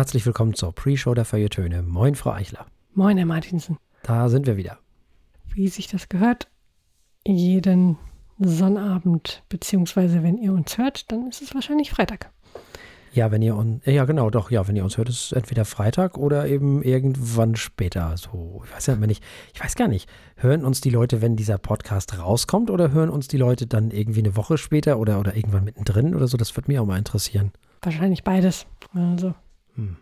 herzlich willkommen zur Pre-Show der Feuilletöne. Moin, Frau Eichler. Moin, Herr Martinsen. Da sind wir wieder. Wie sich das gehört, jeden Sonnabend, beziehungsweise wenn ihr uns hört, dann ist es wahrscheinlich Freitag. Ja, wenn ihr uns, ja genau, doch, ja, wenn ihr uns hört, ist es entweder Freitag oder eben irgendwann später. So, ich weiß ja nicht, ich weiß gar nicht, hören uns die Leute, wenn dieser Podcast rauskommt oder hören uns die Leute dann irgendwie eine Woche später oder, oder irgendwann mittendrin oder so? Das würde mich auch mal interessieren. Wahrscheinlich beides. Also, hm.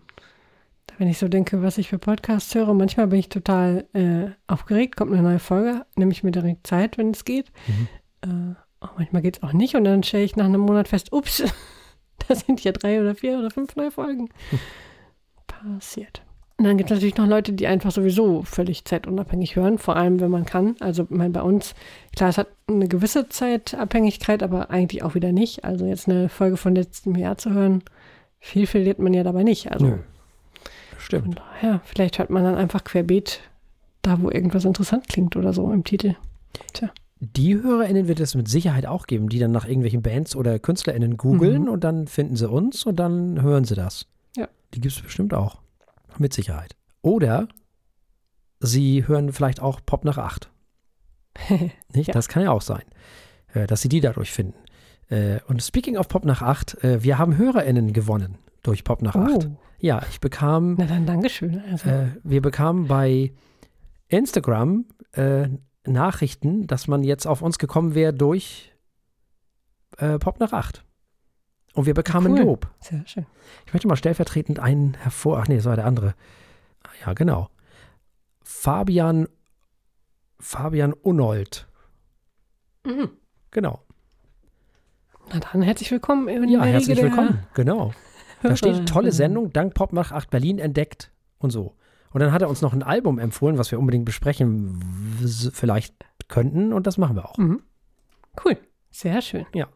wenn ich so denke, was ich für Podcasts höre, manchmal bin ich total äh, aufgeregt, kommt eine neue Folge, nehme ich mir direkt Zeit, wenn es geht. Mhm. Äh, manchmal geht es auch nicht und dann stelle ich nach einem Monat fest, ups, da sind ja drei oder vier oder fünf neue Folgen. Passiert. Und dann gibt es natürlich noch Leute, die einfach sowieso völlig zeitunabhängig hören, vor allem wenn man kann. Also ich meine, bei uns, klar, es hat eine gewisse Zeitabhängigkeit, aber eigentlich auch wieder nicht. Also jetzt eine Folge von letztem Jahr zu hören, viel verliert man ja dabei nicht. Also Nö. Stimmt. Ja, vielleicht hört man dann einfach querbeet da, wo irgendwas interessant klingt oder so im Titel. Tja. Die HörerInnen wird es mit Sicherheit auch geben, die dann nach irgendwelchen Bands oder KünstlerInnen googeln mhm. und dann finden sie uns und dann hören sie das. Ja. Die gibt es bestimmt auch. Mit Sicherheit. Oder sie hören vielleicht auch Pop nach 8. Nicht? Ja. Das kann ja auch sein, äh, dass sie die dadurch finden. Äh, und speaking of Pop nach 8, äh, wir haben HörerInnen gewonnen durch Pop nach 8. Oh. Ja, ich bekam. Na dann, Dankeschön. Also. wir bekamen bei Instagram Nachrichten, dass man jetzt auf uns gekommen wäre durch äh, Pop nach 8. Und wir bekamen cool. Lob. Sehr schön. Ich möchte mal stellvertretend einen hervor. Ach nee, das war der andere. Ja, genau. Fabian Fabian Unold. Mhm. Genau. Na dann herzlich willkommen. ja, herzlich willkommen. Genau. Da steht tolle Sendung, dank Pop nach 8 Berlin entdeckt und so. Und dann hat er uns noch ein Album empfohlen, was wir unbedingt besprechen vielleicht könnten. Und das machen wir auch. Mhm. Cool. Sehr schön. Ja.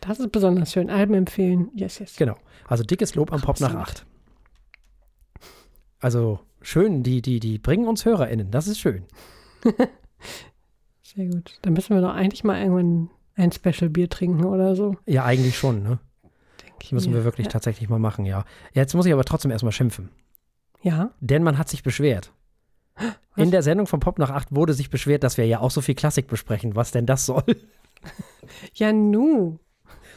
Das ist besonders schön. Alben empfehlen. Yes, yes. Genau. Also dickes Lob am Pop nach acht. Also schön, die, die, die bringen uns HörerInnen. Das ist schön. Sehr gut. Dann müssen wir doch eigentlich mal irgendwann ein Special-Bier trinken oder so. Ja, eigentlich schon, ne? Denke müssen mir. wir wirklich ja. tatsächlich mal machen, ja. Jetzt muss ich aber trotzdem erstmal schimpfen. Ja. Denn man hat sich beschwert. Was? In der Sendung von Pop nach 8 wurde sich beschwert, dass wir ja auch so viel Klassik besprechen. Was denn das soll? Ja, nu.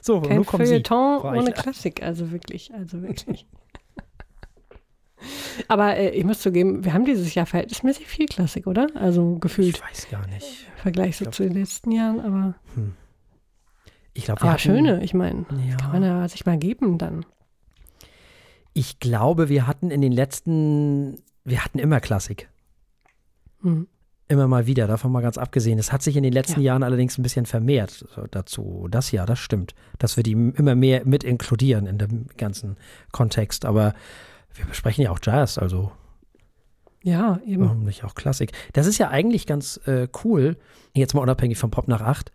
So, Kein nu kommen Feuilleton Sie. ohne Klassik, also wirklich, also wirklich. Aber äh, ich muss zugeben, wir haben dieses Jahr verhältnismäßig viel Klassik, oder? Also gefühlt. Ich weiß gar nicht. Im Vergleich so glaub, zu den letzten Jahren, aber. Hm. Ich glaube, wir Aber schöne, ich meine, ja. kann man ja sich mal geben dann. Ich glaube, wir hatten in den letzten, wir hatten immer Klassik. Mhm. Immer mal wieder, davon mal ganz abgesehen. Es hat sich in den letzten ja. Jahren allerdings ein bisschen vermehrt dazu. Das ja, das stimmt. Dass wir die immer mehr mit inkludieren in dem ganzen Kontext. Aber wir besprechen ja auch Jazz, also. Ja, eben. Warum nicht auch Klassik? Das ist ja eigentlich ganz äh, cool, jetzt mal unabhängig vom Pop nach acht.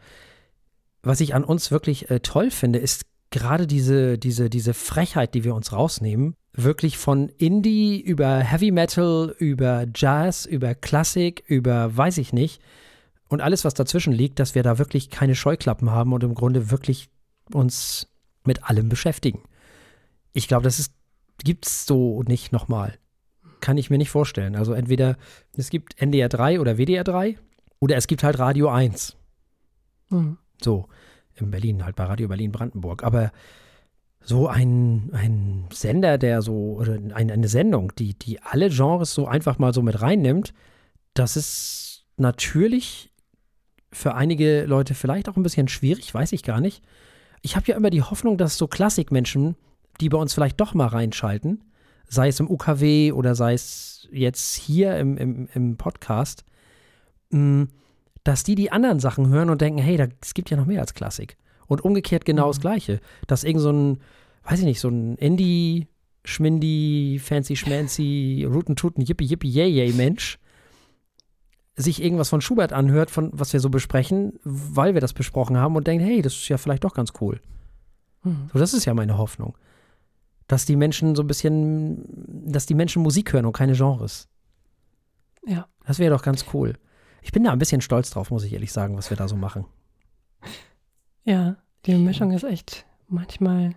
Was ich an uns wirklich äh, toll finde, ist gerade diese, diese, diese Frechheit, die wir uns rausnehmen, wirklich von Indie über Heavy Metal, über Jazz, über Klassik, über weiß ich nicht und alles, was dazwischen liegt, dass wir da wirklich keine Scheuklappen haben und im Grunde wirklich uns mit allem beschäftigen. Ich glaube, das gibt es so nicht nochmal. Kann ich mir nicht vorstellen. Also entweder es gibt NDR 3 oder WDR 3 oder es gibt halt Radio 1. Mhm. So in Berlin, halt bei Radio Berlin Brandenburg. Aber so ein, ein Sender, der so, oder eine, eine Sendung, die, die alle Genres so einfach mal so mit reinnimmt, das ist natürlich für einige Leute vielleicht auch ein bisschen schwierig, weiß ich gar nicht. Ich habe ja immer die Hoffnung, dass so Klassikmenschen, die bei uns vielleicht doch mal reinschalten, sei es im UKW oder sei es jetzt hier im, im, im Podcast, mh, dass die die anderen Sachen hören und denken, hey, da, es gibt ja noch mehr als Klassik. Und umgekehrt genau mhm. das Gleiche. Dass irgend so ein, weiß ich nicht, so ein Indie, Schmindi, Fancy Schmancy, Rooten Tuten, Yippie Yippie Yay Yay Mensch sich irgendwas von Schubert anhört, von was wir so besprechen, weil wir das besprochen haben und denkt, hey, das ist ja vielleicht doch ganz cool. Mhm. So, das ist ja meine Hoffnung. Dass die Menschen so ein bisschen, dass die Menschen Musik hören und keine Genres. Ja. Das wäre doch ganz cool. Ich bin da ein bisschen stolz drauf, muss ich ehrlich sagen, was wir da so machen. Ja, die Mischung ist echt manchmal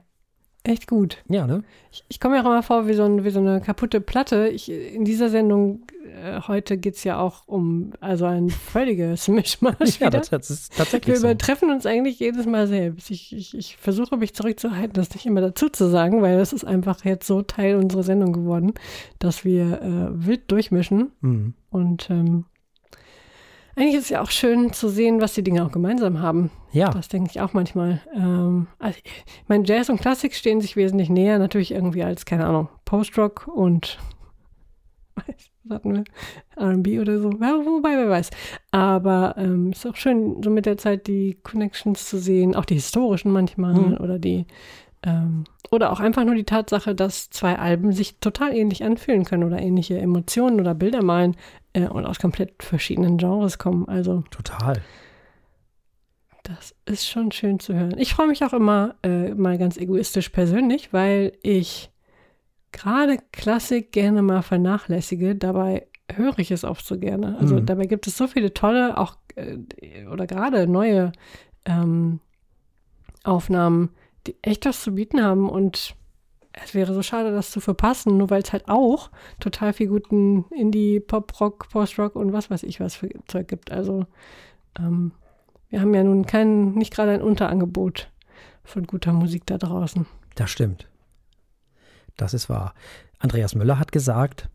echt gut. Ja, ne? Ich, ich komme mir auch immer vor wie so, ein, wie so eine kaputte Platte. Ich, in dieser Sendung äh, heute geht es ja auch um also ein völliges Mischmasch. Ja, wieder. das, das ist tatsächlich Wir so. übertreffen uns eigentlich jedes Mal selbst. Ich, ich, ich versuche mich zurückzuhalten, das nicht immer dazu zu sagen, weil das ist einfach jetzt so Teil unserer Sendung geworden, dass wir äh, wild durchmischen. Mhm. Und ähm, eigentlich ist es ja auch schön zu sehen, was die Dinge auch gemeinsam haben. Ja, Das denke ich auch manchmal. Ähm, also, ich meine, Jazz und Klassik stehen sich wesentlich näher, natürlich irgendwie als, keine Ahnung, Post-Rock und was hatten wir? RB oder so. Ja, wobei, wer weiß. Aber ähm, ist auch schön, so mit der Zeit die Connections zu sehen, auch die historischen manchmal Mhm. oder die ähm, oder auch einfach nur die Tatsache, dass zwei Alben sich total ähnlich anfühlen können oder ähnliche Emotionen oder Bilder malen äh, und aus komplett verschiedenen Genres kommen. Also total. das ist schon schön zu hören. Ich freue mich auch immer äh, mal ganz egoistisch persönlich, weil ich gerade Klassik gerne mal vernachlässige. Dabei höre ich es oft so gerne. Also Mhm. dabei gibt es so viele tolle, auch äh, oder gerade neue ähm, Aufnahmen, die echt was zu bieten haben und es wäre so schade, das zu verpassen, nur weil es halt auch total viel guten Indie, Pop-Rock, Post-Rock und was weiß ich was für Zeug gibt. Also ähm, wir haben ja nun kein, nicht gerade ein Unterangebot von guter Musik da draußen. Das stimmt. Das ist wahr. Andreas Müller hat gesagt,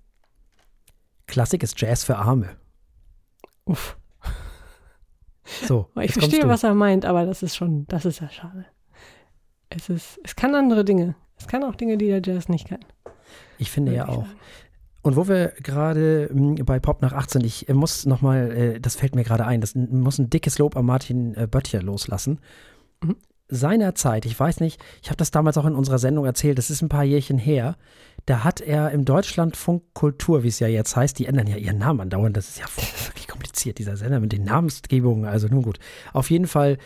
Klassik ist Jazz für Arme. Uff. So, Ich verstehe, was er meint, aber das ist schon, das ist ja schade. Es ist, es kann andere Dinge. Es kann auch Dinge, die der Jazz nicht kann. Ich finde ja würde ich auch. sagen. Und wo wir gerade m, bei Pop nach 18, ich äh, muss nochmal, äh, das fällt mir gerade ein, das muss ein dickes Lob an Martin äh, Böttcher loslassen. Mhm. Seinerzeit, ich weiß nicht, ich habe das damals auch in unserer Sendung erzählt, das ist ein paar Jährchen her, da hat er im Deutschlandfunk Kultur, wie es ja jetzt heißt, die ändern ja ihren Namen andauernd, das ist ja wirklich kompliziert, dieser Sender mit den Namensgebungen, also nun gut. Auf jeden Fall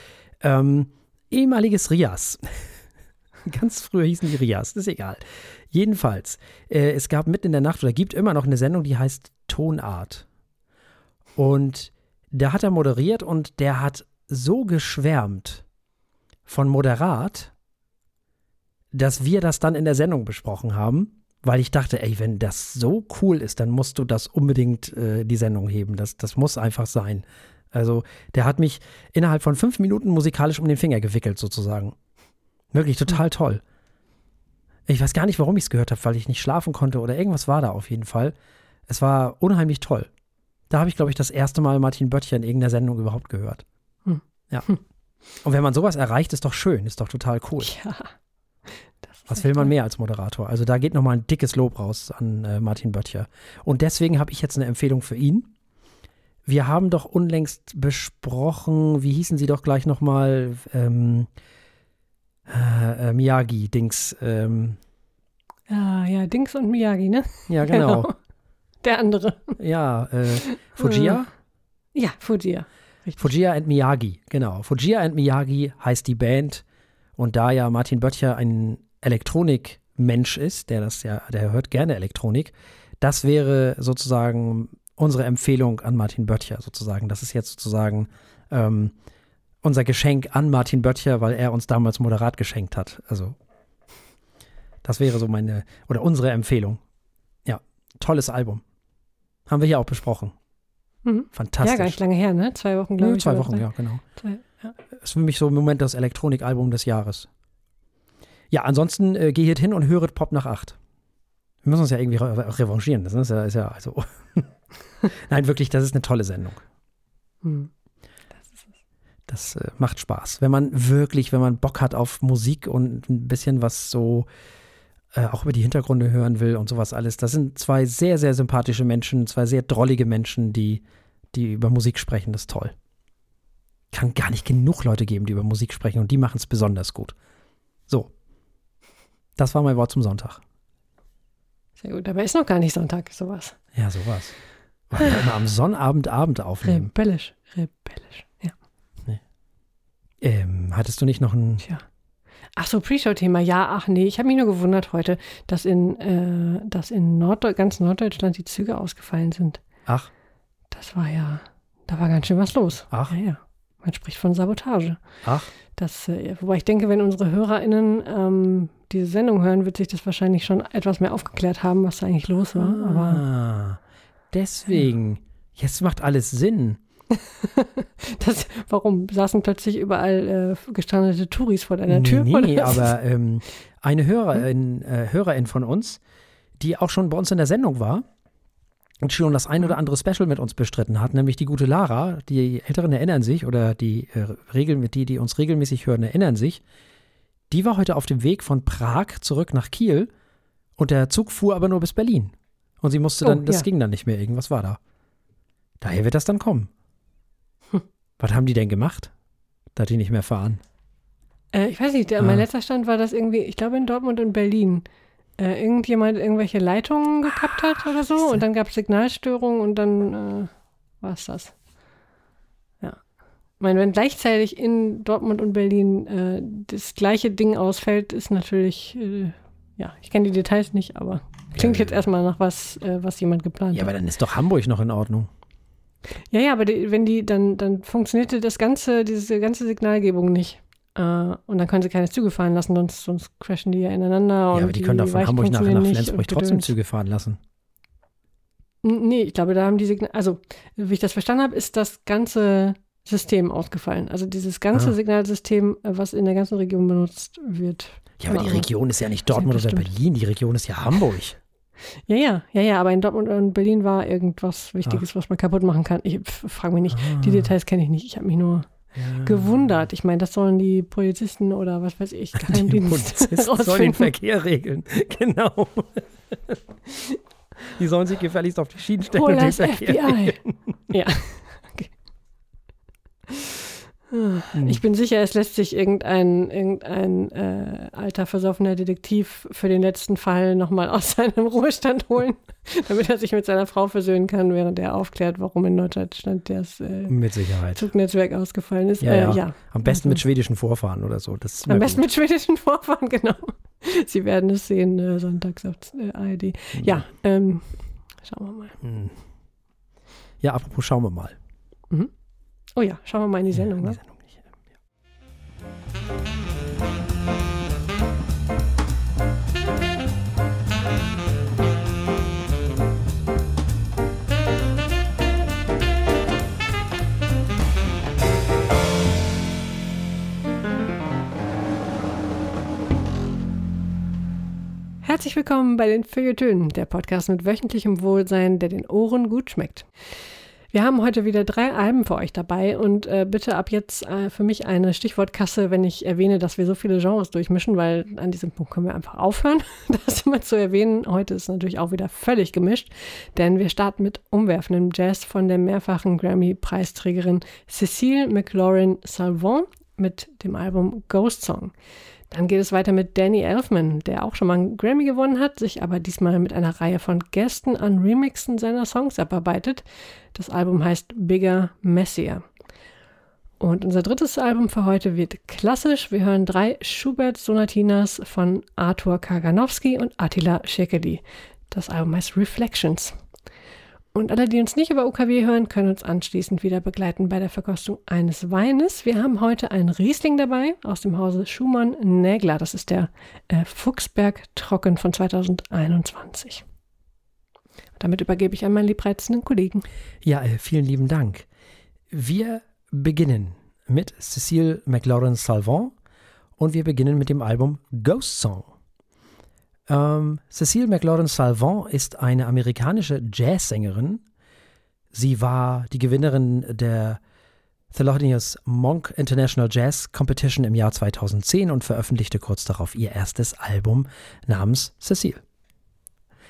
ähm, ehemaliges Rias. Ganz früher hießen die Rias, ist egal. Jedenfalls, äh, es gab mitten in der Nacht oder gibt immer noch eine Sendung, die heißt Tonart. Und da hat er moderiert und der hat so geschwärmt von Moderat, dass wir das dann in der Sendung besprochen haben, weil ich dachte, ey, wenn das so cool ist, dann musst du das unbedingt äh, die Sendung heben. Das, das muss einfach sein. Also, der hat mich innerhalb von fünf Minuten musikalisch um den Finger gewickelt, sozusagen. Wirklich total toll. Ich weiß gar nicht, warum ich es gehört habe, weil ich nicht schlafen konnte oder irgendwas war da auf jeden Fall. Es war unheimlich toll. Da habe ich, glaube ich, das erste Mal Martin Böttcher in irgendeiner Sendung überhaupt gehört. Hm. Ja. Und wenn man sowas erreicht, ist doch schön, ist doch total cool. Ja. Was will man mehr als Moderator? Also da geht nochmal ein dickes Lob raus an äh, Martin Böttcher. Und deswegen habe ich jetzt eine Empfehlung für ihn. Wir haben doch unlängst besprochen, wie hießen sie doch gleich nochmal, ähm, äh, äh, Miyagi-Dings. Ähm, Ah, ja, Dings und Miyagi, ne? ja, genau. Der andere. Ja, äh, Fujia? Ja, Fujia. Richtig. Fujia and Miyagi, genau. Fujia and Miyagi heißt die Band. Und da ja Martin Böttcher ein Elektronikmensch ist, der das ja, der hört gerne Elektronik, das wäre sozusagen unsere Empfehlung an Martin Böttcher sozusagen. Das ist jetzt sozusagen ähm, unser Geschenk an Martin Böttcher, weil er uns damals Moderat geschenkt hat. Also das wäre so meine oder unsere Empfehlung. Ja, tolles Album. Haben wir hier auch besprochen. Mhm. Fantastisch. Ja, gar nicht lange her, ne? Zwei Wochen, glaube Nö, ich. zwei Wochen, ja, genau. Zwei, ja. ist für mich so im Moment das Elektronikalbum des Jahres. Ja, ansonsten äh, geht hin und höret Pop nach 8. Wir müssen uns ja irgendwie re revanchieren. Das ist ja, ist ja also. Nein, wirklich, das ist eine tolle Sendung. Hm. Das äh, macht Spaß. Wenn man wirklich, wenn man Bock hat auf Musik und ein bisschen was so äh, auch über die Hintergründe hören will und sowas alles. Das sind zwei sehr, sehr sympathische Menschen, zwei sehr drollige Menschen, die, die über Musik sprechen. Das ist toll. Kann gar nicht genug Leute geben, die über Musik sprechen und die machen es besonders gut. So. Das war mein Wort zum Sonntag. Sehr gut. Dabei ist noch gar nicht Sonntag, sowas. Ja, sowas. Weil wir immer am Sonnabend Abend aufnehmen. Rebellisch. Rebellisch. Ja. Ähm, hattest du nicht noch ein. Tja. Ach so, Pre-Show-Thema. Ja, ach nee, ich habe mich nur gewundert heute, dass in, äh, dass in Norddeu ganz Norddeutschland die Züge ausgefallen sind. Ach, Das war ja, da war ganz schön was los. Ach. Ja, ja. Man spricht von Sabotage. ach, Das, äh, wobei ich denke, wenn unsere HörerInnen ähm, diese Sendung hören, wird sich das wahrscheinlich schon etwas mehr aufgeklärt haben, was da eigentlich los war. Ah, Aber deswegen. Jetzt macht alles Sinn. das, warum saßen plötzlich überall äh, gestrandete Touris vor deiner Tür? Nee, oder? aber ähm, eine Hörerin, äh, Hörerin von uns, die auch schon bei uns in der Sendung war und schon das ein oder andere Special mit uns bestritten hat, nämlich die gute Lara. Die Älteren erinnern sich oder die, äh, Regel, die, die uns regelmäßig hören, erinnern sich. Die war heute auf dem Weg von Prag zurück nach Kiel und der Zug fuhr aber nur bis Berlin. Und sie musste dann, Oh, das ja. ging dann nicht mehr, irgendwas war da. Daher wird das dann kommen. Was haben die denn gemacht? Da die nicht mehr fahren. Äh, ich weiß nicht, der, Ah. mein letzter Stand war das irgendwie, ich glaube in Dortmund und Berlin. Äh, irgendjemand irgendwelche Leitungen gekappt hat oder so und dann gab es Signalstörungen und dann äh, war es das. Ja. Ich meine, wenn gleichzeitig in Dortmund und Berlin äh, das gleiche Ding ausfällt, ist natürlich, äh, ja, ich kenne die Details nicht, aber klingt Ja, jetzt erstmal nach was, äh, was jemand geplant Ja, hat. aber dann ist doch Hamburg noch in Ordnung. Ja, ja, aber die, wenn die, dann, dann funktionierte das ganze, diese ganze Signalgebung nicht. Äh, und dann können sie keine Züge fahren lassen, sonst, sonst crashen die ja ineinander. Ja, und aber die können doch von Hamburg nach, nach Flensburg trotzdem. Züge fahren lassen. Nee, ich glaube, da haben die Signal, also wie ich das verstanden habe, ist das ganze System ausgefallen. Also dieses ganze Ah. Signalsystem, äh, was in der ganzen Region benutzt wird. Ja, aber die Genau. Region ist ja nicht Dortmund oder. Berlin, die Region ist ja Hamburg. Ja, ja, ja, ja, aber in Dortmund und Berlin war irgendwas Wichtiges, was man kaputt machen kann. Ich frage mich nicht. Die Ah, Details kenne ich nicht. Ich habe mich nur ja. gewundert. Ich meine, das sollen die Polizisten oder was weiß ich, Die Geheimdienst Polizisten sollen den. Verkehr regeln. Genau. Die sollen sich gefälligst auf die Schienen stellen Hol und den Verkehr FBI. ja. Okay. Ich bin sicher, es lässt sich irgendein, irgendein äh, alter, versoffener Detektiv für den letzten Fall nochmal aus seinem Ruhestand holen, damit er sich mit seiner Frau versöhnen kann, während er aufklärt, warum in Norddeutschland das äh. Zugnetzwerk ausgefallen ist. Ja, äh, ja. ja. Am besten mit Also- schwedischen Vorfahren oder so. Am besten gut. mit schwedischen Vorfahren, genau. Sie werden es sehen, äh, sonntags auf äh, ARD. Ja, ähm, schauen wir mal. Hm. Ja, apropos, schauen wir mal. Oh ja, schauen wir mal in die Sendung. Ja, ne? in die Sendung nicht. Herzlich willkommen bei den Feuilletönen, der Podcast mit wöchentlichem Wohlsein, der den Ohren gut schmeckt. Wir haben heute wieder drei Alben für euch dabei und äh, bitte ab jetzt äh, für mich eine Stichwortkasse, wenn ich erwähne, dass wir so viele Genres durchmischen, weil an diesem Punkt können wir einfach aufhören, das immer zu erwähnen. Heute ist natürlich auch wieder völlig gemischt, denn wir starten mit umwerfendem Jazz von der mehrfachen Grammy-Preisträgerin Cecile McLaurin Salvant mit dem Album Ghost Song. Dann geht es weiter mit Danny Elfman, der auch schon mal einen Grammy gewonnen hat, sich aber diesmal mit einer Reihe von Gästen an Remixen seiner Songs abarbeitet. Das Album heißt Bigger, Messier. Und unser drittes Album für heute wird klassisch. Wir hören drei Schubert-Sonatinas von Arthur Kaganowski und Attila Szekely. Das Album heißt Reflections. Und alle, die uns nicht über UKW hören, können uns anschließend wieder begleiten bei der Verkostung eines Weines. Wir haben heute einen Riesling dabei aus dem Hause Schumann-Nägler. Das ist der äh, Fuchsberg Trocken von 2021. Damit übergebe ich an meinen liebreizenden Kollegen. Ja, äh, vielen lieben Dank. Wir beginnen mit Cecile McLaurin Salvant und wir beginnen mit dem Album Ghost Song. Ähm, Cecile McLaurin Salvant ist eine amerikanische Jazzsängerin. Sie war die Gewinnerin der Thelonious Monk International Jazz Competition im Jahr 2010 und veröffentlichte kurz darauf ihr erstes Album namens Cecile.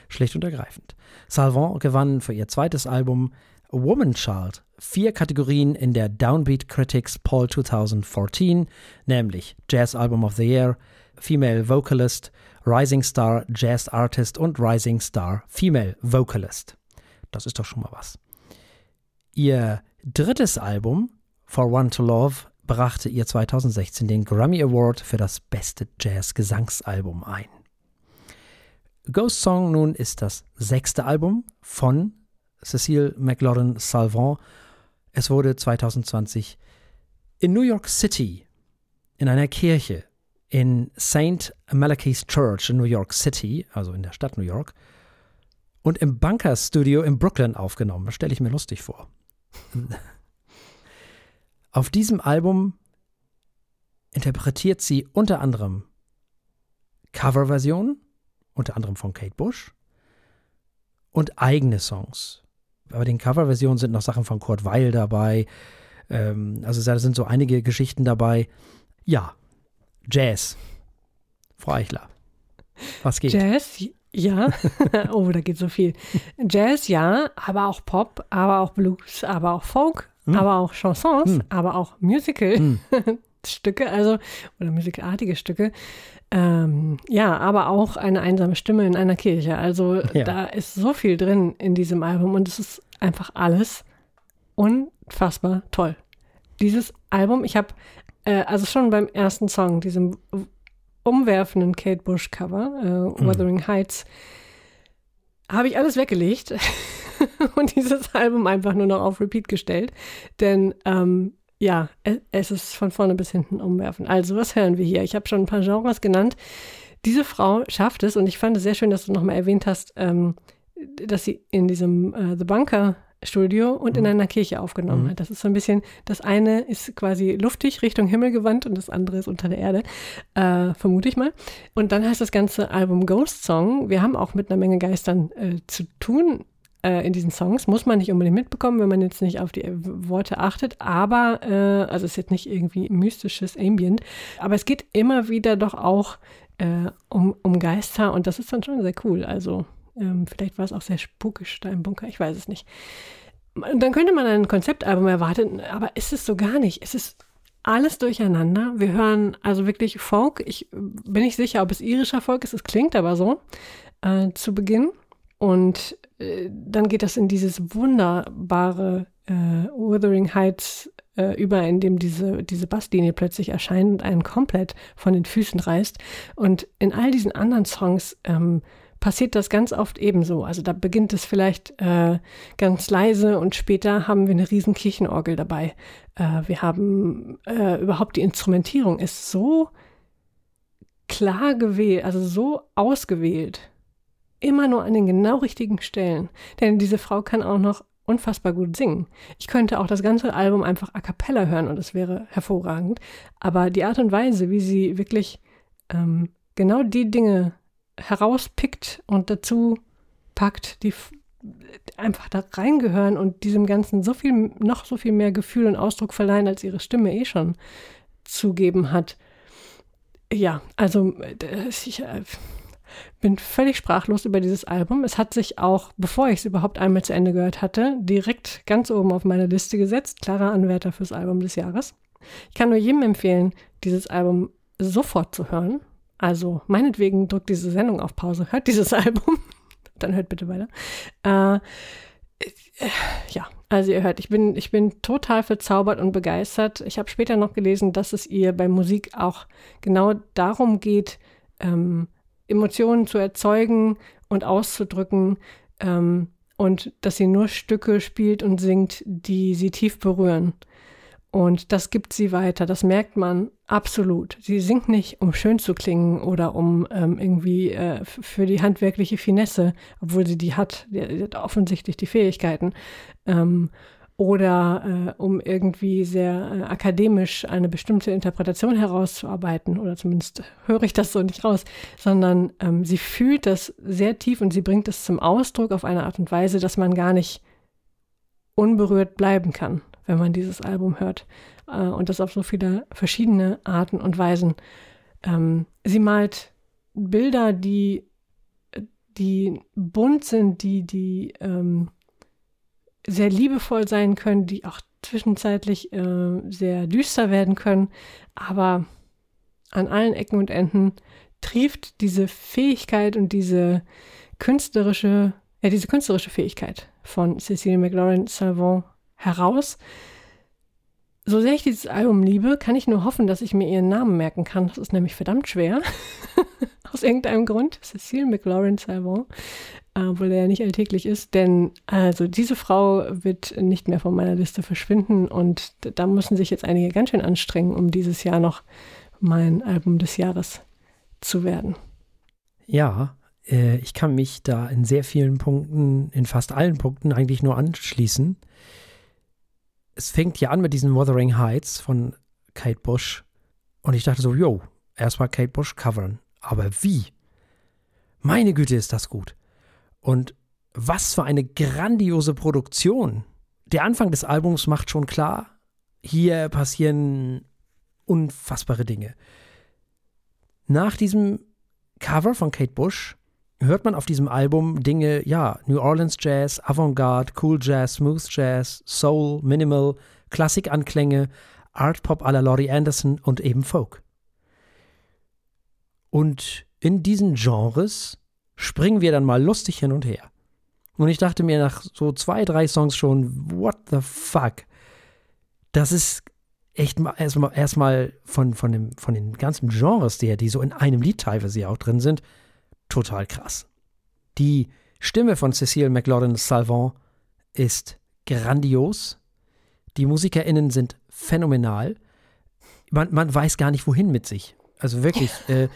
Schlicht und ergreifend. Salvant gewann für ihr zweites Album Woman Child vier Kategorien in der Downbeat Critics Poll 2014, nämlich Jazz Album of the Year, Female Vocalist, Rising Star Jazz Artist und Rising Star Female Vocalist. Das ist doch schon mal was. Ihr drittes Album, For One to Love, brachte ihr 2016 den Grammy Award für das beste Jazz-Gesangsalbum ein. Ghost Song nun ist das sechste Album von Cecile McLaurin Salvant. Es wurde 2020 in New York City in einer Kirche in St. Malachy's Church in New York City, also in der Stadt New York, und im Bunker Studio in Brooklyn aufgenommen. Das stelle ich mir lustig vor. Auf diesem Album interpretiert sie unter anderem Coverversionen, unter anderem von Kate Bush, und eigene Songs. Bei den Coverversionen sind noch Sachen von Kurt Weil dabei. Ähm, also da sind so einige Geschichten dabei. Ja, Jazz. Frau Eichler. Was geht? Jazz, ja. oh, da geht so viel. Jazz, ja, aber auch Pop, aber auch Blues, aber auch Folk, hm. aber auch Chansons, hm. aber auch Musical. Hm. Also, oder musicalartige Stücke. Ähm, ja, aber auch eine einsame Stimme in einer Kirche. Also ja. da ist so viel drin in diesem Album und es ist einfach alles unfassbar toll. Dieses Album, ich habe äh, also schon beim ersten Song, diesem umwerfenden Kate Bush Cover, äh, mhm. Wuthering Heights, habe ich alles weggelegt und dieses Album einfach nur noch auf Repeat gestellt. Denn ähm, ja, es ist von vorne bis hinten umwerfen. Also, was hören wir hier? Ich habe schon ein paar Genres genannt. Diese Frau schafft es und ich fand es sehr schön, dass du nochmal erwähnt hast, ähm, dass sie in diesem äh, The Bunker Studio und in mhm. einer Kirche aufgenommen mhm. hat. Das ist so ein bisschen, das eine ist quasi luftig Richtung Himmel gewandt und das andere ist unter der Erde, äh, vermute ich mal. Und dann heißt das ganze Album Ghost Song. Wir haben auch mit einer Menge Geistern äh, zu tun äh, in diesen Songs. Muss man nicht unbedingt mitbekommen, wenn man jetzt nicht auf die äh, Worte achtet. Aber, äh, also es ist jetzt nicht irgendwie mystisches Ambient, aber es geht immer wieder doch auch äh, um, um Geister und das ist dann schon sehr cool. Also ähm, vielleicht war es auch sehr spukisch da im Bunker, ich weiß es nicht. Und dann könnte man ein Konzeptalbum erwarten, aber ist es so gar nicht. Es ist alles durcheinander. Wir hören also wirklich Folk. Ich bin nicht sicher, ob es irischer Folk ist. Es klingt aber so äh, zu Beginn. Und äh, dann geht das in dieses wunderbare äh, Wuthering Heights äh, über, in dem diese, diese Basslinie plötzlich erscheint und einen komplett von den Füßen reißt. Und in all diesen anderen Songs ähm, passiert das ganz oft ebenso. Also da beginnt es vielleicht äh, ganz leise und später haben wir eine riesen Kirchenorgel dabei. Äh, wir haben äh, überhaupt die Instrumentierung ist so klar gewählt, also so ausgewählt. Immer nur an den genau richtigen Stellen. Denn diese Frau kann auch noch unfassbar gut singen. Ich könnte auch das ganze Album einfach a cappella hören und es wäre hervorragend. Aber die Art und Weise, wie sie wirklich ähm, genau die Dinge herauspickt und dazu packt, die einfach da reingehören und diesem Ganzen so viel, noch so viel mehr Gefühl und Ausdruck verleihen, als ihre Stimme eh schon zugeben hat. Ja, also ich äh, bin völlig sprachlos über dieses Album. Es hat sich auch, bevor ich es überhaupt einmal zu Ende gehört hatte, direkt ganz oben auf meine Liste gesetzt. Klarer Anwärter fürs Album des Jahres. Ich kann nur jedem empfehlen, dieses Album sofort zu hören. Also meinetwegen drückt diese Sendung auf Pause, hört dieses Album, dann hört bitte weiter. Äh, äh, ja, also ihr hört, ich bin, ich bin total verzaubert und begeistert. Ich habe später noch gelesen, dass es ihr bei Musik auch genau darum geht, ähm, Emotionen zu erzeugen und auszudrücken ähm, und dass sie nur Stücke spielt und singt, die sie tief berühren. Und das gibt sie weiter, das merkt man absolut. Sie singt nicht, um schön zu klingen oder um ähm, irgendwie äh, für die handwerkliche Finesse, obwohl sie die hat, die, die hat offensichtlich die Fähigkeiten, ähm, oder äh, um irgendwie sehr äh, akademisch eine bestimmte Interpretation herauszuarbeiten, oder zumindest höre ich das so nicht raus, sondern ähm, sie fühlt das sehr tief und sie bringt es zum Ausdruck auf eine Art und Weise, dass man gar nicht unberührt bleiben kann wenn man dieses Album hört. Äh, und das auf so viele verschiedene Arten und Weisen. Ähm, sie malt Bilder, die, die bunt sind, die, die ähm, sehr liebevoll sein können, die auch zwischenzeitlich äh, sehr düster werden können, aber an allen Ecken und Enden trieft diese Fähigkeit und diese künstlerische, ja, diese künstlerische Fähigkeit von Cecile McLaurin Salvant heraus. So sehr ich dieses Album liebe, kann ich nur hoffen, dass ich mir ihren Namen merken kann. Das ist nämlich verdammt schwer. Aus irgendeinem Grund. Cecile McLaurin Salvant. Obwohl er ja nicht alltäglich ist. Denn also diese Frau wird nicht mehr von meiner Liste verschwinden. Und da müssen sich jetzt einige ganz schön anstrengen, um dieses Jahr noch mein Album des Jahres zu werden. Ja, äh, ich kann mich da in sehr vielen Punkten, in fast allen Punkten eigentlich nur anschließen. Es fängt ja an mit diesen Wuthering Heights von Kate Bush. Und ich dachte so, yo, erstmal Kate Bush covern. Aber wie? Meine Güte, ist das gut. Und was für eine grandiose Produktion. Der Anfang des Albums macht schon klar, hier passieren unfassbare Dinge. Nach diesem Cover von Kate Bush hört man auf diesem Album Dinge, ja, New Orleans Jazz, Avantgarde, Cool Jazz, Smooth Jazz, Soul, Minimal, Klassikanklänge, Art Pop à la Laurie Anderson und eben Folk. Und in diesen Genres springen wir dann mal lustig hin und her. Und ich dachte mir nach so zwei, drei Songs schon, what the fuck? Das ist echt erstmal erst von, von, von den ganzen Genres, die, die so in einem Lied teilweise auch drin sind, total krass. Die Stimme von Cecile McLaurin Salvant ist grandios. Die MusikerInnen sind phänomenal. Man, man weiß gar nicht, wohin mit sich. Also wirklich, äh,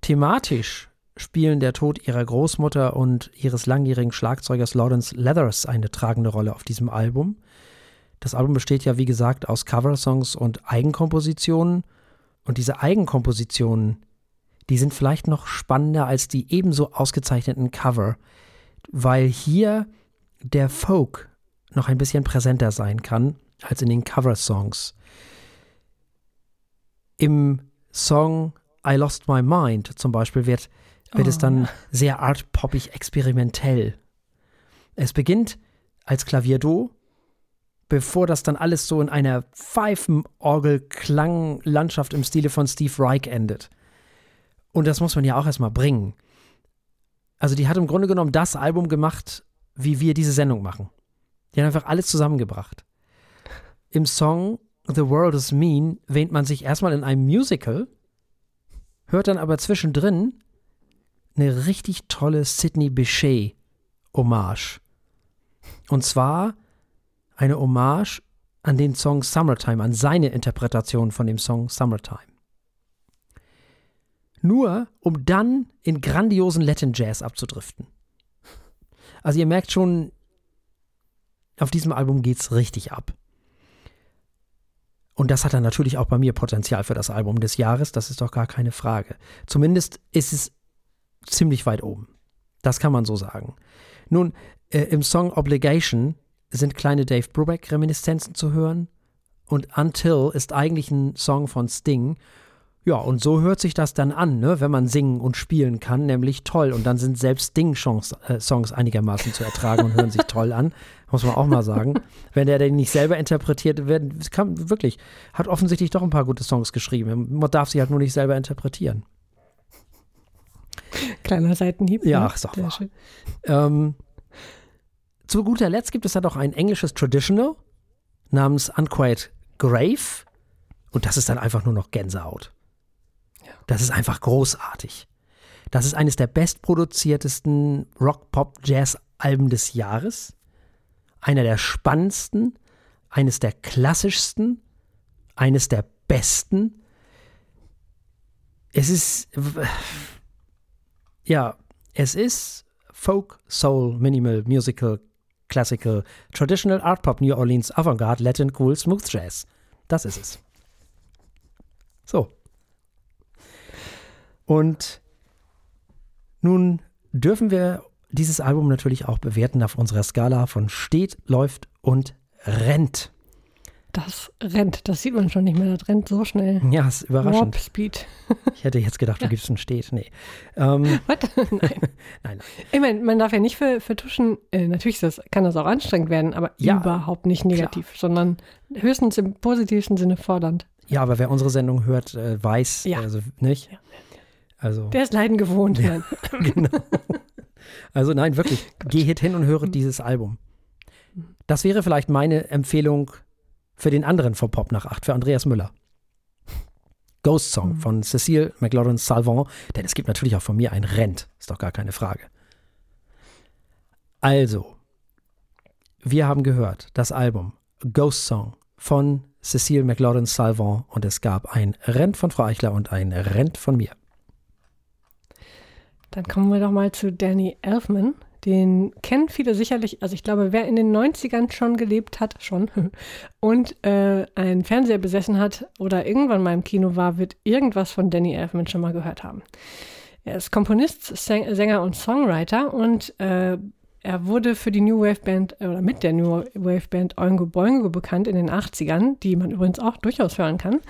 thematisch spielen der Tod ihrer Großmutter und ihres langjährigen Schlagzeugers Lawrence Leathers eine tragende Rolle auf diesem Album. Das Album besteht ja, wie gesagt, aus Coversongs und Eigenkompositionen. Und diese Eigenkompositionen, die sind vielleicht noch spannender als die ebenso ausgezeichneten Cover, weil hier der Folk noch ein bisschen präsenter sein kann als in den Coversongs. Im Song I Lost My Mind zum Beispiel wird, wird oh. es dann sehr artpoppig experimentell. Es beginnt als Klavierdo, bevor das dann alles so in einer Pfeifenorgel-Klanglandschaft im Stile von Steve Reich endet. Und das muss man ja auch erstmal bringen. Also die hat im Grunde genommen das Album gemacht, wie wir diese Sendung machen. Die hat einfach alles zusammengebracht. Im Song The World is Mean wähnt man sich erstmal in einem Musical, hört dann aber zwischendrin eine richtig tolle Sidney Bechet Hommage. Und zwar eine Hommage an den Song Summertime, an seine Interpretation von dem Song Summertime. Nur um dann in grandiosen Latin Jazz abzudriften. Also ihr merkt schon, auf diesem Album geht's richtig ab. Und das hat dann natürlich auch bei mir Potenzial für das Album des Jahres, das ist doch gar keine Frage. Zumindest ist es ziemlich weit oben. Das kann man so sagen. Nun, äh, im Song Obligation sind kleine Dave Brubeck-Reminiszenzen zu hören und Until ist eigentlich ein Song von Sting. Ja, und so hört sich das dann an, ne, wenn man singen und spielen kann, nämlich toll. Und dann sind selbst Sting-Songs äh, einigermaßen zu ertragen und hören sich toll an, muss man auch mal sagen. Wenn der den nicht selber interpretiert wird, kann wirklich, hat offensichtlich doch ein paar gute Songs geschrieben. Man darf sie halt nur nicht selber interpretieren. Kleiner Seitenhieb. Ja, ne? ach, ist Schön. Ähm, zu guter Letzt gibt es da doch ein englisches Traditional namens Unquiet Grave. Und das ist dann einfach nur noch Gänsehaut. Das ist einfach großartig. Das ist eines der bestproduziertesten Rock-Pop-Jazz-Alben des Jahres. Einer der spannendsten, eines der klassischsten, eines der besten. Es ist. Ja, es ist Folk, Soul, Minimal, Musical, Classical, Traditional, Art Pop, New Orleans, Avantgarde, Latin, Cool, Smooth Jazz. Das ist es. So. Und nun dürfen wir dieses Album natürlich auch bewerten auf unserer Skala von steht, läuft und rennt. Das rennt, das sieht man schon nicht mehr, das rennt so schnell. Ja, ist überraschend. Warp Speed. ich hätte jetzt gedacht, du gibst einen Steht. Nee. Ähm, Was? Nein. nein, nein. Ich meine, man darf ja nicht für, für Tuschen, äh, natürlich das, kann das auch anstrengend werden, aber ja, überhaupt nicht negativ, klar. sondern höchstens im positivsten Sinne fordernd. Ja, aber wer unsere Sendung hört, äh, weiß, ja. also nicht. Ja. Also, Der ist Leiden gewohnt. Ja, genau. Also nein, wirklich, geh hin und höre hm. dieses Album. Das wäre vielleicht meine Empfehlung für den anderen vom Pop nach 8, für Andreas Müller. Ghost Song mhm. von Cecile McLaurin Salvant, denn es gibt natürlich auch von mir ein Rent, ist doch gar keine Frage. Also, wir haben gehört, das Album Ghost Song von Cecile McLaurin Salvant und es gab ein Rent von Frau Eichler und ein Rent von mir. Dann kommen wir doch mal zu Danny Elfman. Den kennen viele sicherlich, also ich glaube, wer in den 90ern schon gelebt hat, schon, und äh, einen Fernseher besessen hat oder irgendwann mal im Kino war, wird irgendwas von Danny Elfman schon mal gehört haben. Er ist Komponist, Sänger und Songwriter und äh, er wurde für die New Wave Band oder mit der New Wave Band Oingo Boingo bekannt in den 80ern, die man übrigens auch durchaus hören kann.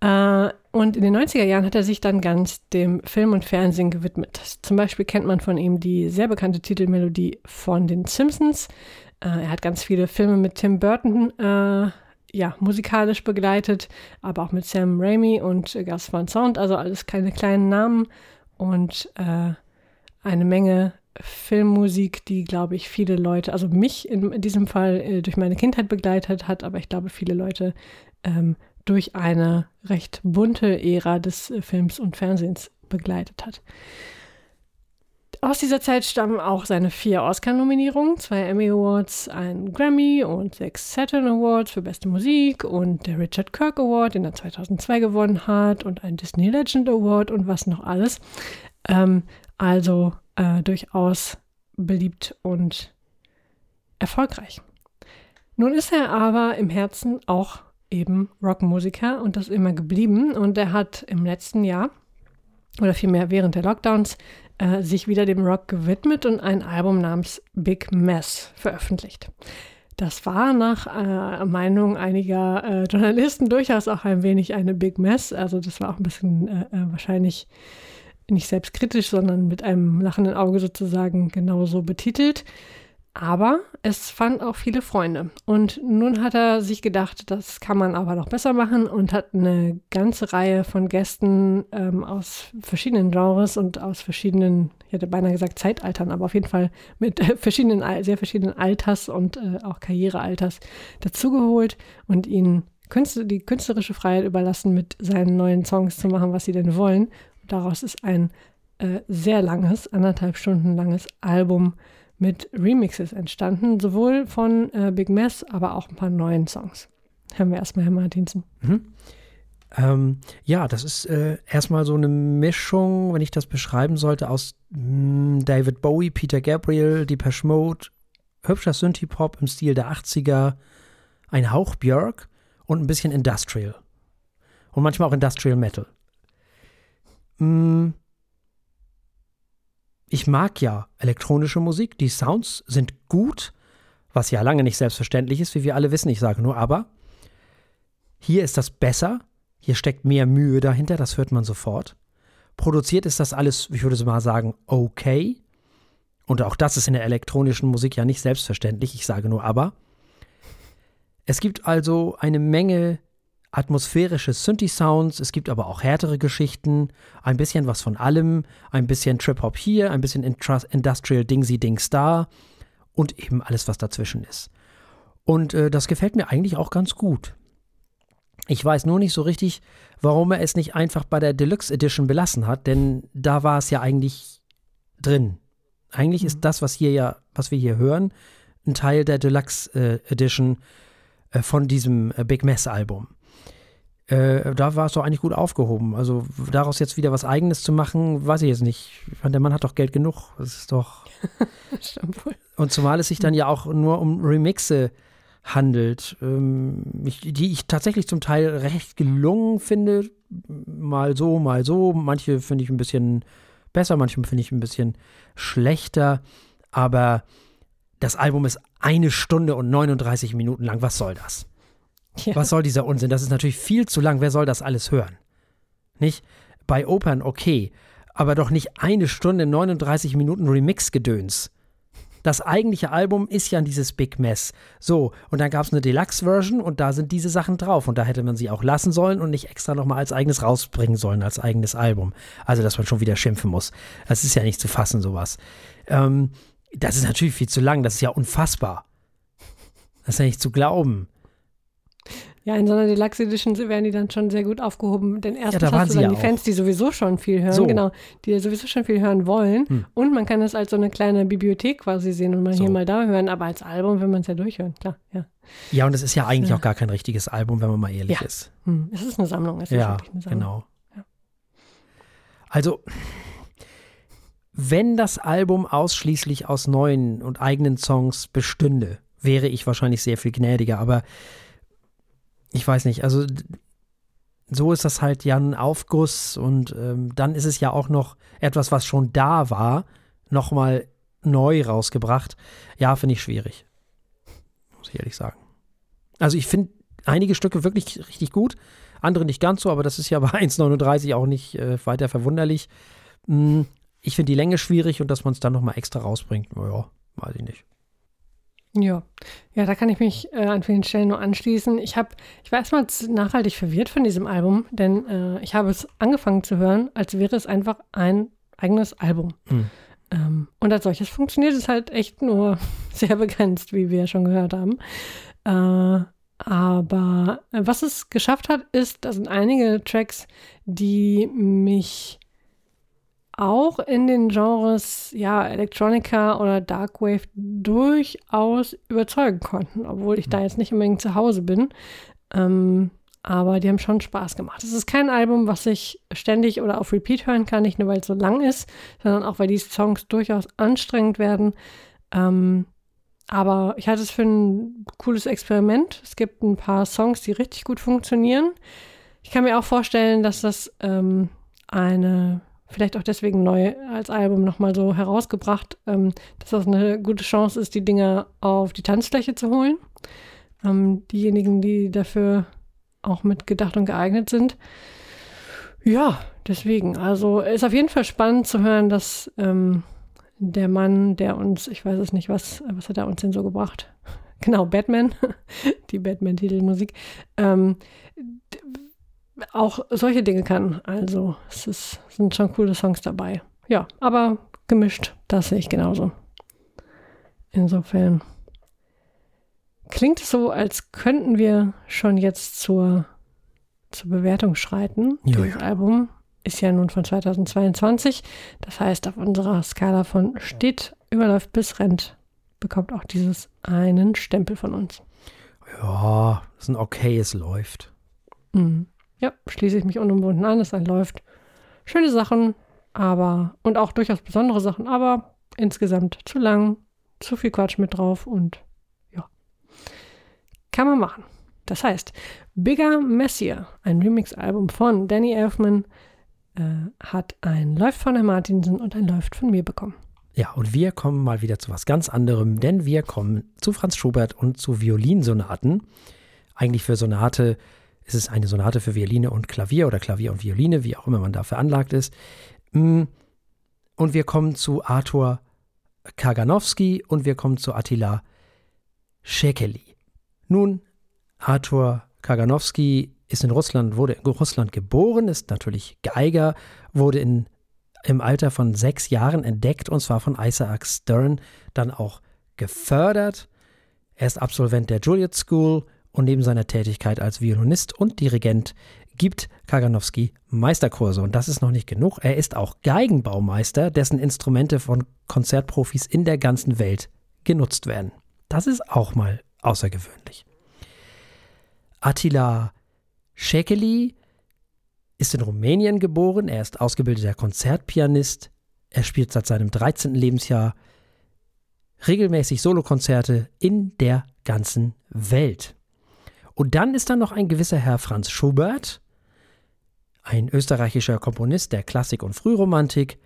Äh, und in den 90er Jahren hat er sich dann ganz dem Film und Fernsehen gewidmet. Zum Beispiel kennt man von ihm die sehr bekannte Titelmelodie von den Simpsons. Äh, er hat ganz viele Filme mit Tim Burton äh, ja, musikalisch begleitet, aber auch mit Sam Raimi und Gus Van Sant, also alles keine kleinen Namen und äh, eine Menge Filmmusik, die, glaube ich, viele Leute, also mich in, in diesem Fall äh, durch meine Kindheit begleitet hat, aber ich glaube, viele Leute ähm, durch eine recht bunte Ära des äh, Films und Fernsehens begleitet hat. Aus dieser Zeit stammen auch seine vier Oscar-Nominierungen, zwei Emmy Awards, ein Grammy und sechs Saturn Awards für beste Musik und der Richard Kirk Award, den er 2002 gewonnen hat und ein Disney Legend Award und was noch alles. Ähm, also äh, durchaus beliebt und erfolgreich. Nun ist er aber im Herzen auch eben Rockmusiker und das immer geblieben. Und er hat im letzten Jahr oder vielmehr während der Lockdowns äh, sich wieder dem Rock gewidmet und ein Album namens Big Mess veröffentlicht. Das war nach äh, Meinung einiger äh, Journalisten durchaus auch ein wenig eine Big Mess. Also das war auch ein bisschen äh, äh, wahrscheinlich nicht selbstkritisch, sondern mit einem lachenden Auge sozusagen genauso betitelt. Aber es fand auch viele Freunde. Und nun hat er sich gedacht, das kann man aber noch besser machen und hat eine ganze Reihe von Gästen ähm, aus verschiedenen Genres und aus verschiedenen, ich hätte beinahe gesagt Zeitaltern, aber auf jeden Fall mit verschiedenen, sehr verschiedenen Alters und äh, auch Karrierealters dazugeholt und ihnen Künstler, die künstlerische Freiheit überlassen, mit seinen neuen Songs zu machen, was sie denn wollen. Und daraus ist ein äh, sehr langes, anderthalb Stunden langes Album mit Remixes entstanden, sowohl von äh, Big Mess, aber auch ein paar neuen Songs. Hören wir erstmal Herr Martinsen. Mhm. Ähm, ja, das ist äh, erstmal so eine Mischung, wenn ich das beschreiben sollte, aus mh, hm, David Bowie, Peter Gabriel, Depeche Mode, hübscher Synthie-Pop im Stil der 80er, ein Hauch Björk und ein bisschen Industrial. Und manchmal auch Industrial Metal. Mh, hm, ich mag ja elektronische Musik, die Sounds sind gut, was ja lange nicht selbstverständlich ist, wie wir alle wissen. Ich sage nur aber, hier ist das besser, hier steckt mehr Mühe dahinter, das hört man sofort. Produziert ist das alles, ich würde mal sagen, okay. Und auch das ist in der elektronischen Musik ja nicht selbstverständlich, ich sage nur aber. Es gibt also eine Menge atmosphärische Synthi-Sounds, es gibt aber auch härtere Geschichten, ein bisschen was von allem, ein bisschen Trip-Hop hier, ein bisschen Industrial Dingsy-Dings da und eben alles, was dazwischen ist. Und äh, das gefällt mir eigentlich auch ganz gut. Ich weiß nur nicht so richtig, warum er es nicht einfach bei der Deluxe Edition belassen hat, denn da war es ja eigentlich drin. Eigentlich ist mhm. das, was hier ja, was wir hier hören, ein Teil der Deluxe äh, Edition äh, von diesem äh, Big Mess Album äh, da war es doch eigentlich gut aufgehoben. Also daraus jetzt wieder was Eigenes zu machen, weiß ich jetzt nicht. Der Mann hat doch Geld genug. Das ist doch. Und zumal es sich dann ja auch nur um Remixe handelt, ähm, ich, die ich tatsächlich zum Teil recht gelungen finde. Mal so, mal so. Manche finde ich ein bisschen besser, manche finde ich ein bisschen schlechter. Aber das Album ist eine Stunde und 39 Minuten lang. Was soll das? Ja. Was soll dieser Unsinn? Das ist natürlich viel zu lang. Wer soll das alles hören? Nicht? Bei Opern okay, aber doch nicht eine Stunde 39 Minuten Remix-Gedöns. Das eigentliche Album ist ja dieses Big Mess. So, und dann gab es eine Deluxe-Version und da sind diese Sachen drauf. Und da hätte man sie auch lassen sollen und nicht extra nochmal als eigenes rausbringen sollen, als eigenes Album. Also, dass man schon wieder schimpfen muss. Das ist ja nicht zu fassen, sowas. Ähm, das ist natürlich viel zu lang. Das ist ja unfassbar. Das ist ja nicht zu glauben. Ja, in so einer Deluxe Edition werden die dann schon sehr gut aufgehoben, denn erstens waren hast du dann ja die Fans, die sowieso schon viel hören, So. genau, die sowieso schon viel hören wollen Hm. und man kann es als so eine kleine Bibliothek quasi sehen und mal So. hier mal da hören, aber als Album will man es ja durchhören, klar, ja. Ja, und es ist ja eigentlich Ja. auch gar kein richtiges Album, wenn man mal ehrlich Ja. ist. Hm. Es ist eine Sammlung, es ist Ja, wirklich eine Sammlung. genau. Ja. Also, wenn das Album ausschließlich aus neuen und eigenen Songs bestünde, wäre ich wahrscheinlich sehr viel gnädiger, aber ich weiß nicht, also so ist das halt ja ein Aufguss und ähm, dann ist es ja auch noch etwas, was schon da war, nochmal neu rausgebracht. Ja, finde ich schwierig. Muss ich ehrlich sagen. Also ich finde einige Stücke wirklich richtig gut, andere nicht ganz so, aber das ist ja bei 1,39 auch nicht äh, weiter verwunderlich. Mm, Ich finde die Länge schwierig und dass man es dann nochmal extra rausbringt, naja, weiß ich nicht. Ja, ja, da kann ich mich äh, an vielen Stellen nur anschließen. Ich habe, ich war erstmal nachhaltig verwirrt von diesem Album, denn äh, ich habe es angefangen zu hören, als wäre es einfach ein eigenes Album. Hm. Ähm, und als solches funktioniert es halt echt nur sehr begrenzt, wie wir schon gehört haben. Äh, aber äh, was es geschafft hat, ist, da sind einige Tracks, die mich auch in den Genres, ja, Electronica oder Darkwave durchaus überzeugen konnten, obwohl ich da jetzt nicht unbedingt zu Hause bin. Ähm, aber die haben schon Spaß gemacht. Es ist kein Album, was ich ständig oder auf Repeat hören kann, nicht nur weil es so lang ist, sondern auch weil die Songs durchaus anstrengend werden. Ähm, aber ich halte es für ein cooles Experiment. Es gibt ein paar Songs, die richtig gut funktionieren. Ich kann mir auch vorstellen, dass das ähm, eine, vielleicht auch deswegen neu als Album nochmal so herausgebracht, ähm, dass das eine gute Chance ist, die Dinger auf die Tanzfläche zu holen. Ähm, diejenigen, die dafür auch mit gedacht und geeignet sind. Ja, deswegen. Also ist auf jeden Fall spannend zu hören, dass ähm, der Mann, der uns, ich weiß es nicht, was, was hat er uns denn so gebracht? Genau, Batman, die Batman-Titelmusik, ähm, auch solche Dinge kann. Also es ist, sind schon coole Songs dabei. Ja, aber gemischt, das sehe ich genauso. Insofern klingt es so, als könnten wir schon jetzt zur, zur Bewertung schreiten. Ja, Dieses Album ist ja nun von 2022. Das heißt, auf unserer Skala von steht, überläuft bis rennt, bekommt auch dieses einen Stempel von uns. Ja, das ist ein okayes läuft. Mhm. Ja, schließe ich mich unumwunden an, es läuft. Schöne Sachen, aber und auch durchaus besondere Sachen, aber insgesamt zu lang, zu viel Quatsch mit drauf und ja. Kann man machen. Das heißt, Bigger Messier, ein Remix-Album von Danny Elfman, äh, hat ein Läuft von Herrn Martinsen und ein Läuft von mir bekommen. Ja, und wir kommen mal wieder zu was ganz anderem, denn wir kommen zu Franz Schubert und zu Violinsonaten. Eigentlich für Sonate ist es eine Sonate für Violine und Klavier oder Klavier und Violine, wie auch immer man da veranlagt ist. Mm, Und wir kommen zu Arthur Kaganowski und wir kommen zu Attila Szekely. Nun, Arthur Kaganowski ist in Russland, wurde in Russland geboren, ist natürlich Geiger, wurde in im Alter von sechs Jahren entdeckt und zwar von Isaac Stern, dann auch gefördert. Er ist Absolvent der Juilliard School und neben seiner Tätigkeit als Violinist und Dirigent gibt Kaganowski Meisterkurse. Und das ist noch nicht genug. Er ist auch Geigenbaumeister, dessen Instrumente von Konzertprofis in der ganzen Welt genutzt werden. Das ist auch mal außergewöhnlich. Attila Szekely ist in Rumänien geboren. Er ist ausgebildeter Konzertpianist. Er spielt seit seinem 13. Lebensjahr regelmäßig Solokonzerte in der ganzen Welt. Und dann ist da noch ein gewisser Herr Franz Schubert, ein österreichischer Komponist der Klassik und Frühromantik.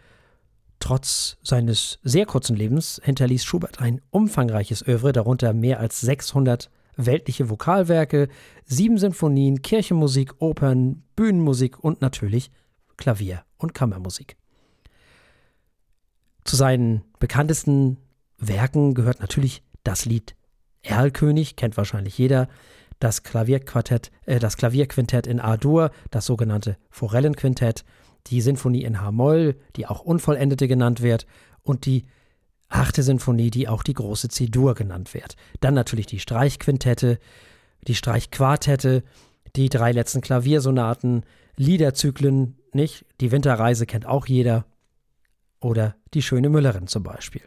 Trotz seines sehr kurzen Lebens hinterließ Schubert ein umfangreiches Övre, darunter mehr als 600 weltliche Vokalwerke, sieben Sinfonien, Kirchenmusik, Opern, Bühnenmusik und natürlich Klavier- und Kammermusik. Zu seinen bekanntesten Werken gehört natürlich das Lied Erlkönig, kennt wahrscheinlich jeder, das Klavierquartett, äh, das Klavierquintett in A-Dur, das sogenannte Forellenquintett, die Sinfonie in H-Moll, die auch Unvollendete genannt wird, und die achte Sinfonie, die auch die große C-Dur genannt wird. Dann natürlich die Streichquintette, die Streichquartette, die drei letzten Klaviersonaten, Liederzyklen, nicht? Die Winterreise kennt auch jeder. Oder die schöne Müllerin zum Beispiel.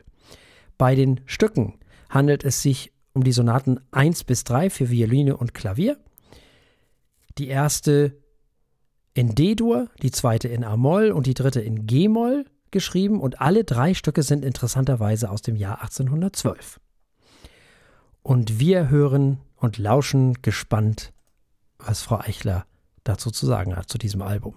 Bei den Stücken handelt es sich um die Sonaten 1 bis 3 für Violine und Klavier. Die erste in D-Dur, die zweite in A-Moll und die dritte in G-Moll geschrieben und alle drei Stücke sind interessanterweise aus dem Jahr 1812. Und wir hören und lauschen gespannt, was Frau Eichler dazu zu sagen hat, zu diesem Album.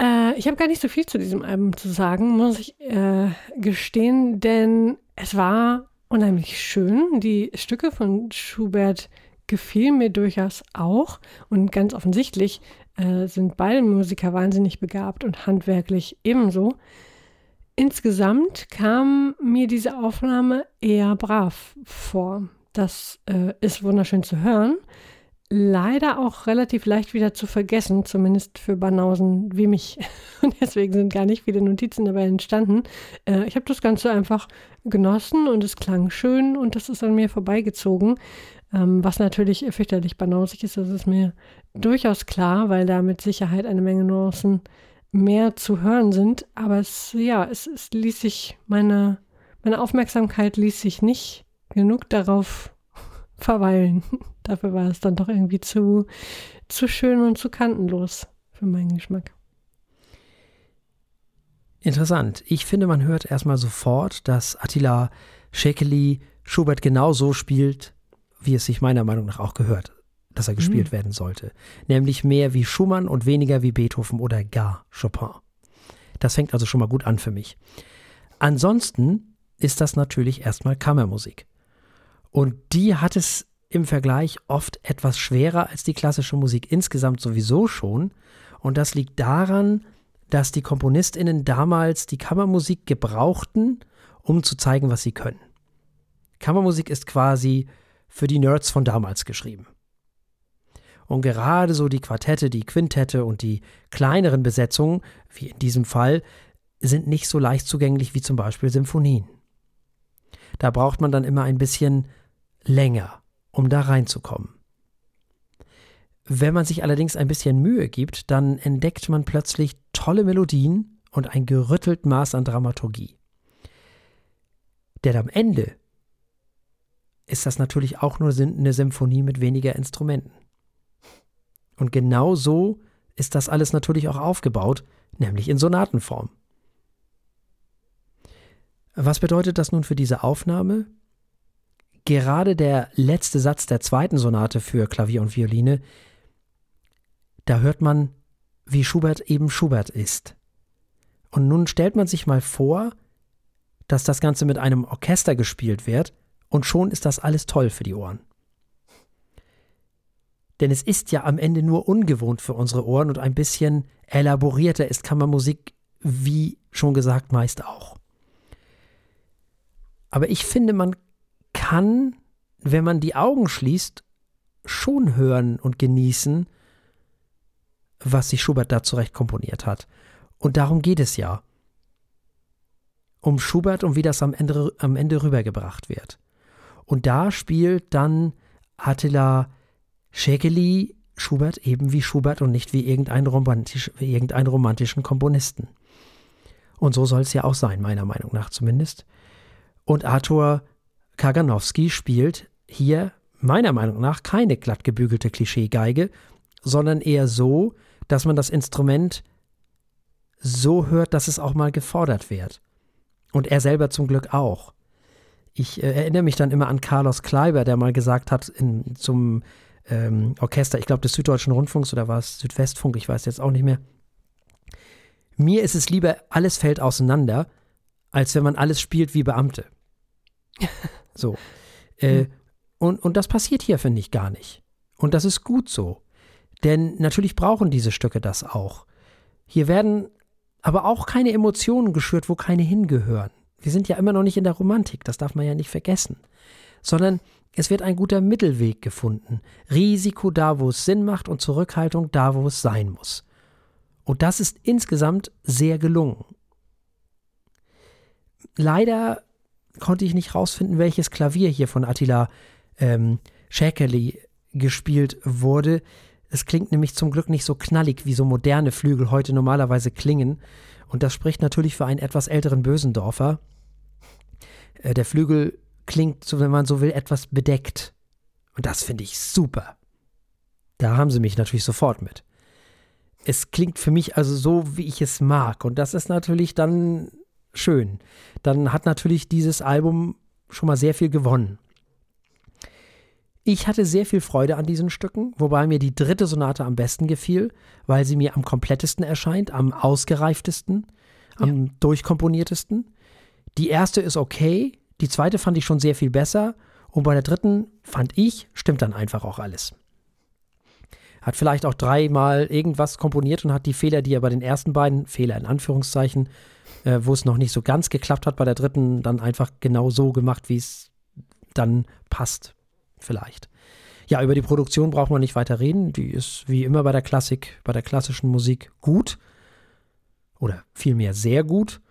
Äh, ich habe gar nicht so viel zu diesem Album zu sagen, muss ich äh, gestehen, denn es war unheimlich schön. Die Stücke von Schubert gefielen mir durchaus auch und ganz offensichtlich äh, sind beide Musiker wahnsinnig begabt und handwerklich ebenso. Insgesamt kam mir diese Aufnahme eher brav vor. Das äh, ist wunderschön zu hören leider auch relativ leicht wieder zu vergessen, zumindest für Banausen wie mich. Und deswegen sind gar nicht viele Notizen dabei entstanden. Äh, ich habe das Ganze einfach genossen und es klang schön und das ist an mir vorbeigezogen. Ähm, was natürlich fürchterlich banausig ist, das ist mir durchaus klar, weil da mit Sicherheit eine Menge Nuancen mehr zu hören sind. Aber es, ja, es, es ließ sich, meine, meine Aufmerksamkeit ließ sich nicht genug darauf verweilen. Dafür war es dann doch irgendwie zu, zu schön und zu kantenlos für meinen Geschmack. Interessant. Ich finde, man hört erstmal sofort, dass Attila Schekeli Schubert genau so spielt, wie es sich meiner Meinung nach auch gehört, dass er gespielt mhm. werden sollte. Nämlich mehr wie Schumann und weniger wie Beethoven oder gar Chopin. Das fängt also schon mal gut an für mich. Ansonsten ist das natürlich erstmal Kammermusik. Und die hat es im Vergleich oft etwas schwerer als die klassische Musik insgesamt sowieso schon. Und das liegt daran, dass die Komponistinnen damals die Kammermusik gebrauchten, um zu zeigen, was sie können. Kammermusik ist quasi für die Nerds von damals geschrieben. Und gerade so die Quartette, die Quintette und die kleineren Besetzungen, wie in diesem Fall, sind nicht so leicht zugänglich wie zum Beispiel Symphonien. Da braucht man dann immer ein bisschen länger, um da reinzukommen. Wenn man sich allerdings ein bisschen Mühe gibt, dann entdeckt man plötzlich tolle Melodien und ein gerüttelt Maß an Dramaturgie. Denn am Ende ist das natürlich auch nur eine Symphonie mit weniger Instrumenten. Und genau so ist das alles natürlich auch aufgebaut, nämlich in Sonatenform. Was bedeutet das nun für diese Aufnahme? gerade der letzte Satz der zweiten Sonate für Klavier und Violine, da hört man, wie Schubert eben Schubert ist. Und nun stellt man sich mal vor, dass das Ganze mit einem Orchester gespielt wird, und schon ist das alles toll für die Ohren. Denn es ist ja am Ende nur ungewohnt für unsere Ohren und ein bisschen elaborierter ist Kammermusik, wie schon gesagt, meist auch. Aber ich finde, man kann, wenn man die Augen schließt, schon hören und genießen, was sich Schubert da zurecht komponiert hat. Und darum geht es ja. Um Schubert und wie das am Ende, am Ende rübergebracht wird. Und da spielt dann Attila Szekely Schubert eben wie Schubert und nicht wie irgendeinen, romantisch, wie irgendeinen romantischen Komponisten. Und so soll es ja auch sein, meiner Meinung nach zumindest. Und Arthur Kaganowski spielt hier meiner Meinung nach keine glatt gebügelte Klischeegeige, sondern eher so, dass man das Instrument so hört, dass es auch mal gefordert wird. Und er selber zum Glück auch. Ich äh, erinnere mich dann immer an Carlos Kleiber, der mal gesagt hat in, zum ähm, Orchester, ich glaube des Süddeutschen Rundfunks oder war es Südwestfunk, ich weiß jetzt auch nicht mehr. Mir ist es lieber, alles fällt auseinander, als wenn man alles spielt wie Beamte. So. Äh, mhm. und, und das passiert hier, finde ich, gar nicht. Und das ist gut so. Denn natürlich brauchen diese Stücke das auch. Hier werden aber auch keine Emotionen geschürt, wo keine hingehören. Wir sind ja immer noch nicht in der Romantik, das darf man ja nicht vergessen. Sondern es wird ein guter Mittelweg gefunden. Risiko da, wo es Sinn macht und Zurückhaltung da, wo es sein muss. Und das ist insgesamt sehr gelungen. Leider konnte ich nicht rausfinden, welches Klavier hier von Attila ähm, Schäkerli gespielt wurde. Es klingt nämlich zum Glück nicht so knallig, wie so moderne Flügel heute normalerweise klingen. Und das spricht natürlich für einen etwas älteren Bösendorfer. Äh, der Flügel klingt, wenn man so will, etwas bedeckt. Und das finde ich super. Da haben sie mich natürlich sofort mit. Es klingt für mich also so, wie ich es mag. Und das ist natürlich dann schön. Dann hat natürlich dieses Album schon mal sehr viel gewonnen. Ich hatte sehr viel Freude an diesen Stücken, wobei mir die dritte Sonate am besten gefiel, weil sie mir am komplettesten erscheint, am ausgereiftesten, am ja. durchkomponiertesten. Die erste ist okay, die zweite fand ich schon sehr viel besser und bei der dritten fand ich, stimmt dann einfach auch alles. Hat vielleicht auch dreimal irgendwas komponiert und hat die Fehler, die er bei den ersten beiden, Fehler in Anführungszeichen, äh, wo es noch nicht so ganz geklappt hat, bei der dritten dann einfach genau so gemacht, wie es dann passt. Vielleicht. Ja, über die Produktion braucht man nicht weiter reden. Die ist wie immer bei der Klassik, bei der klassischen Musik gut. Oder vielmehr sehr gut.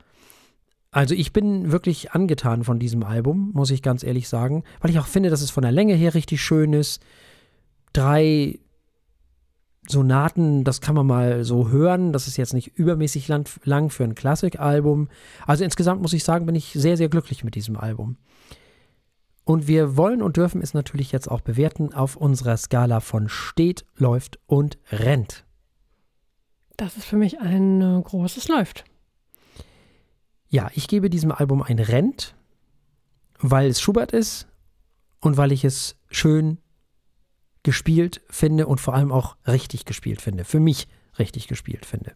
Also ich bin wirklich angetan von diesem Album, muss ich ganz ehrlich sagen, weil ich auch finde, dass es von der Länge her richtig schön ist. Drei Sonaten, das kann man mal so hören. Das ist jetzt nicht übermäßig lang für ein Klassikalbum. Also insgesamt muss ich sagen, bin ich sehr, sehr glücklich mit diesem Album. Und wir wollen und dürfen es natürlich jetzt auch bewerten auf unserer Skala von steht, läuft und rennt. Das ist für mich ein äh, großes Läuft. Ja, ich gebe diesem Album ein Rent, weil es Schubert ist und weil ich es schön gespielt finde und vor allem auch richtig gespielt finde. Für mich richtig gespielt finde.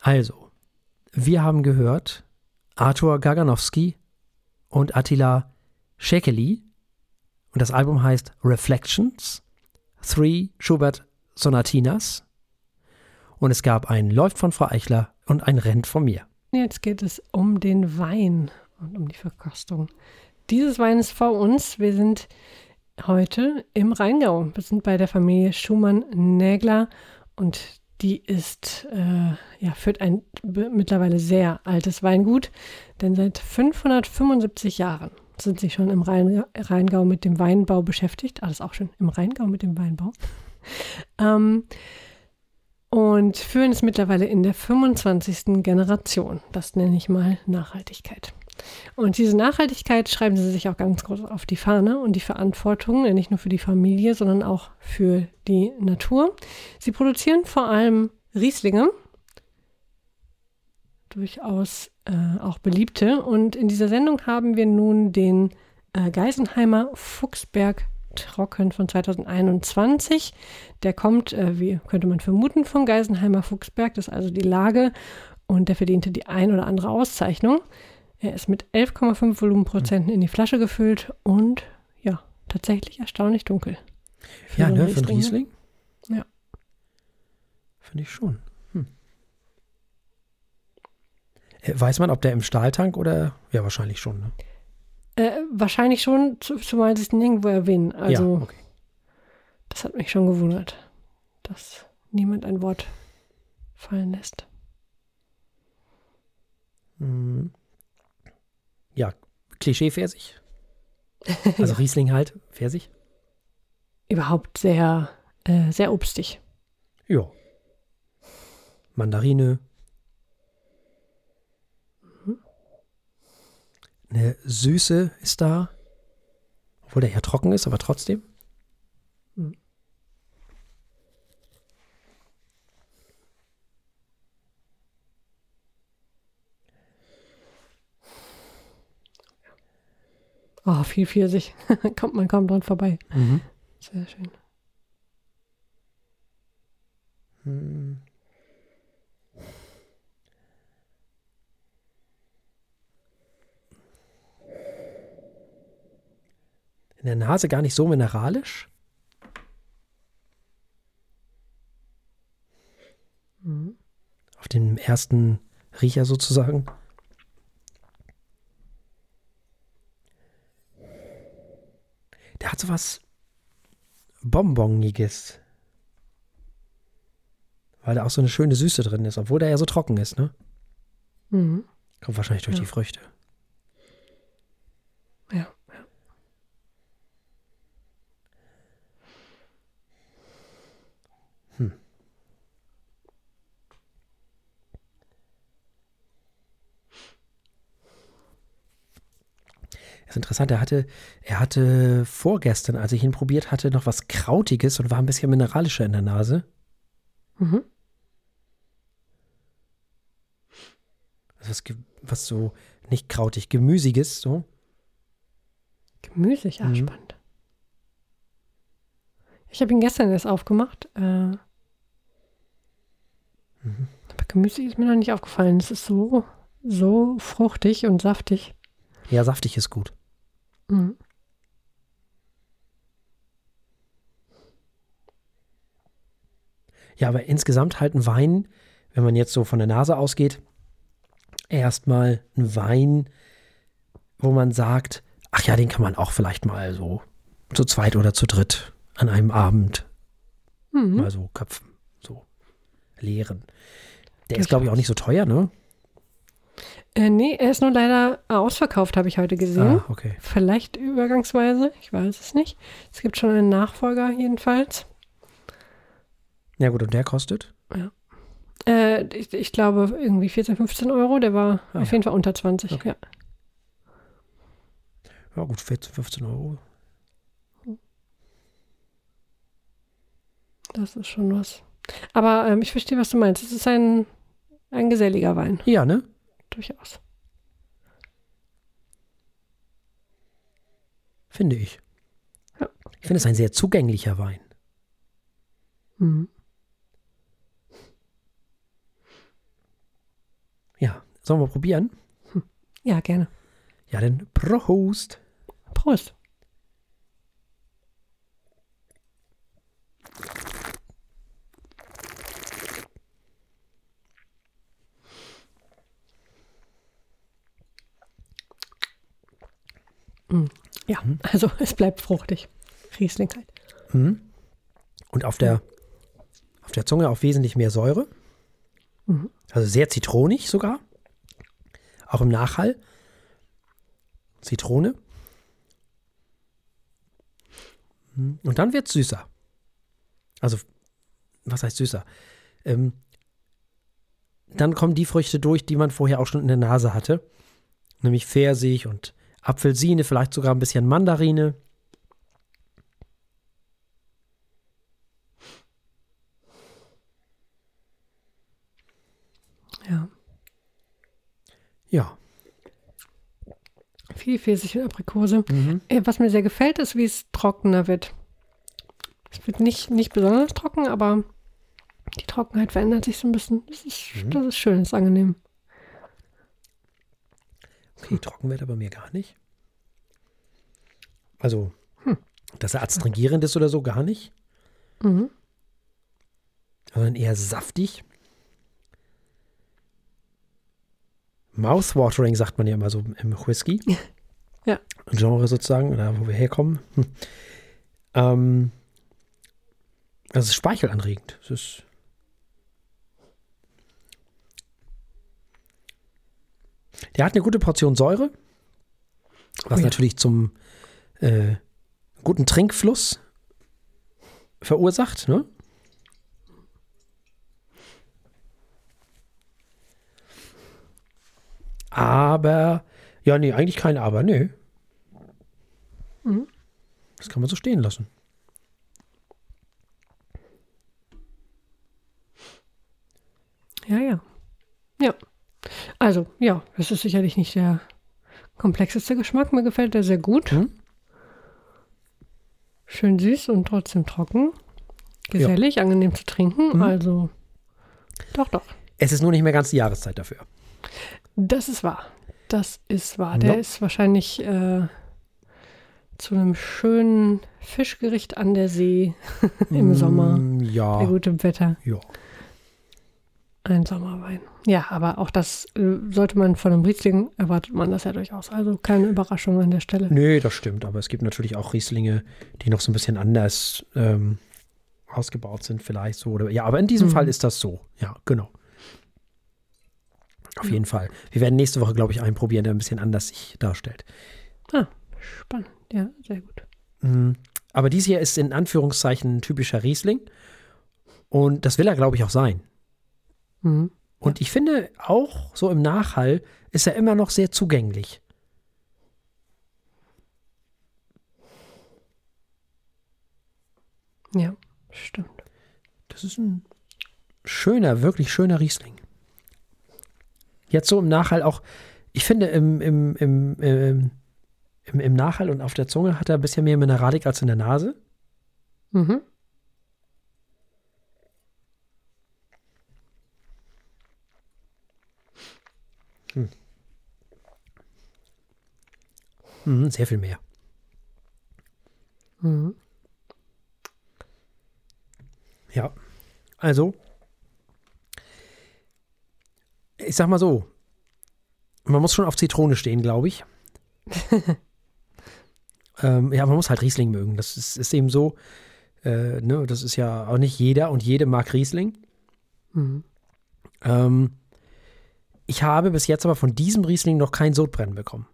Also, wir haben gehört Arthur Gaganowski und Attila Szekely und das Album heißt Reflections, Three Schubert Sonatinas und es gab ein Läuft von Frau Eichler und ein Rent von mir. Jetzt geht es um den Wein und um die Verkostung. Dieses Wein ist vor uns. Wir sind heute im Rheingau. Wir sind bei der Familie Schumann-Nägler und die ist, äh, ja, führt ein mittlerweile sehr altes Weingut, denn seit 575 Jahren sind sie schon im Rheingau mit dem Weinbau beschäftigt. Alles auch schon im Rheingau mit dem Weinbau. ähm, und führen es mittlerweile in der 25. Generation. Das nenne ich mal Nachhaltigkeit. Und diese Nachhaltigkeit schreiben sie sich auch ganz groß auf die Fahne und die Verantwortung, nicht nur für die Familie, sondern auch für die Natur. Sie produzieren vor allem Rieslinge, durchaus äh, auch beliebte. Und in dieser Sendung haben wir nun den äh, Geisenheimer Fuchsberg Trocken von 2021. Der kommt, äh, wie könnte man vermuten, vom Geisenheimer Fuchsberg. Das ist also die Lage und der verdiente die ein oder andere Auszeichnung. Er ist mit 11,5 Volumenprozenten in die Flasche gefüllt und ja, tatsächlich erstaunlich dunkel. Für ja, ne, für einen Riesling? Ja. Finde ich schon. Hm. Äh, weiß man, ob der im Stahltank oder? Ja, wahrscheinlich schon, ne? Äh, wahrscheinlich schon, zumal sie es nirgendwo erwähnen. Also, ja, okay. das hat mich schon gewundert, dass niemand ein Wort fallen lässt. Mhm. Ja, Klischee-Pfirsich. Also Riesling halt, Pfirsich. Überhaupt sehr, äh, sehr obstig. Ja. Mandarine, Eine Süße ist da, obwohl der eher trocken ist, aber trotzdem. Oh, viel Pfirsich. Kommt man kaum dran vorbei. Mhm. Sehr schön. Hm. in der Nase gar nicht so mineralisch. Mhm. Auf dem ersten Riecher sozusagen. Der hat so was Bonboniges. Weil da auch so eine schöne Süße drin ist, obwohl der ja so trocken ist, ne? Mhm. Kommt wahrscheinlich durch ja. die Früchte. Ja. Ist interessant, er hatte, er hatte vorgestern, als ich ihn probiert hatte, noch was Krautiges und war ein bisschen mineralischer in der Nase. Mhm. Also was, was so, nicht krautig, gemüsiges, so. Gemüsig, ah, mhm. spannend. Ich habe ihn gestern erst aufgemacht. Äh, mhm. Aber gemüsig ist mir noch nicht aufgefallen. Es ist so, so fruchtig und saftig. Ja, saftig ist gut. Mhm. Ja, aber insgesamt halt ein Wein, wenn man jetzt so von der Nase ausgeht, erstmal ein Wein, wo man sagt, ach ja, den kann man auch vielleicht mal so zu zweit oder zu dritt an einem Abend mhm. mal so köpfen, so leeren. Der ist, glaube ich, auch nicht so teuer, ne? Äh, nee, er ist nur leider ausverkauft, habe ich heute gesehen. Ah, okay. Vielleicht übergangsweise, ich weiß es nicht. Es gibt schon einen Nachfolger jedenfalls. Ja gut, und der kostet? Ja. Äh, ich, ich, glaube irgendwie 14, 15 Euro. Der war ah, auf ja. jeden Fall unter 20, okay. ja. Ja gut, 14, 15 Euro. Das ist schon was. Aber ähm, ich verstehe, was du meinst. Es ist ein, ein geselliger Wein. Ja, ne? Durchaus. Finde ich. Ja. Ich finde es ein sehr zugänglicher Wein. Mhm. Ja, sollen wir probieren? Hm. Ja, gerne. Ja, dann Prost. Prost. Mhm. Ja, mhm. also es bleibt fruchtig. Riesling halt. Mhm. Und auf der, auf der Zunge auch wesentlich mehr Säure. Mhm. Also sehr zitronig sogar. Auch im Nachhall. Zitrone. Und dann wird es süßer. Also, was heißt süßer? Ähm, dann kommen die Früchte durch, die man vorher auch schon in der Nase hatte. Nämlich Pfirsich und Apfelsine, vielleicht sogar ein bisschen Mandarine. Ja. Ja. Viel Pfirsich und Aprikose. Mhm. Äh, was mir sehr gefällt, ist, wie es trockener wird. Es wird nicht, nicht besonders trocken, aber die Trockenheit verändert sich so ein bisschen. Das ist, mhm. das ist schön, das ist angenehm. Okay, trocken wird aber mir gar nicht. Also, hm. dass er adstringierend ist oder so, gar nicht. Mhm. Sondern eher saftig. Mouthwatering sagt man ja immer so im Whisky. ja. Genre sozusagen, oder wo wir herkommen. Hm. Ähm, es ist speichelanregend. Es ist Der hat eine gute Portion Säure, was oh ja. natürlich zum äh, guten Trinkfluss verursacht. Ne? Aber, ja, nee, eigentlich kein Aber, nö. Mhm. Das kann man so stehen lassen. Ja, ja. Ja. Also, ja, das ist sicherlich nicht der komplexeste Geschmack. Mir gefällt der sehr gut. Hm? Schön süß und trotzdem trocken. Gesellig, ja. angenehm zu trinken. Hm? Also, doch, doch. Es ist nur nicht mehr ganz die Jahreszeit dafür. Das ist wahr. Das ist wahr. Der no. ist wahrscheinlich äh, zu einem schönen Fischgericht an der See im mm, Sommer. Ja. Bei gutem Wetter. Ja. Ein Sommerwein. Ja, aber auch das äh, sollte man von einem Riesling, erwartet man das ja durchaus. Also keine Überraschung an der Stelle. Nee, das stimmt. Aber es gibt natürlich auch Rieslinge, die noch so ein bisschen anders ähm, ausgebaut sind, vielleicht so. Oder, ja, aber in diesem mhm. Fall ist das so. Ja, genau. Auf jeden Fall. Wir werden nächste Woche, glaube ich, einen probieren, der ein bisschen anders sich darstellt. Ah, spannend. Ja, sehr gut. Mhm. Aber dies hier ist in Anführungszeichen ein typischer Riesling. Und das will er, glaube ich, auch sein. Mhm. Und ich finde, auch so im Nachhall ist er immer noch sehr zugänglich. Ja, stimmt. Das ist ein schöner, wirklich schöner Riesling. Jetzt so im Nachhall auch, ich finde, im, im, im, ähm, im, im Nachhall und auf der Zunge hat er ein bisschen mehr Mineralik als in der Nase. Mhm. Mhm, sehr viel mehr. Mhm. Ja. Also, ich sag mal so, man muss schon auf Zitrone stehen, glaube ich. ähm, ja, man muss halt Riesling mögen. Das ist, ist eben so, äh, ne, das ist ja auch nicht jeder und jede mag Riesling. Mhm. Ähm, ich habe bis jetzt aber von diesem Riesling noch kein Sodbrennen bekommen.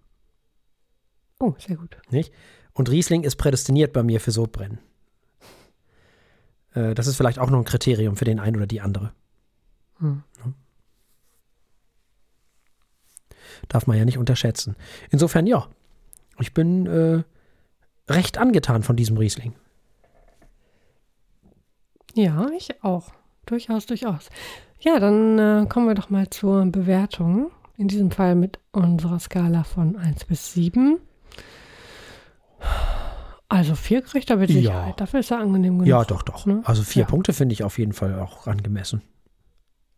Oh, sehr gut. Nicht? Und Riesling ist prädestiniert bei mir für Sodbrennen. Äh, das ist vielleicht auch noch ein Kriterium für den einen oder die andere. Mhm. Darf man ja nicht unterschätzen. Insofern, ja, ich bin äh, recht angetan von diesem Riesling. Ja, ich auch. Durchaus, durchaus. Ja, dann äh, kommen wir doch mal zur Bewertung. In diesem Fall mit unserer Skala von 1 bis 7. Also 4 kriegt er mit Ja. Sicherheit. Dafür ist er angenehm genug. Ja, doch, doch. ne? Also vier Ja. Punkte finde ich auf jeden Fall auch angemessen.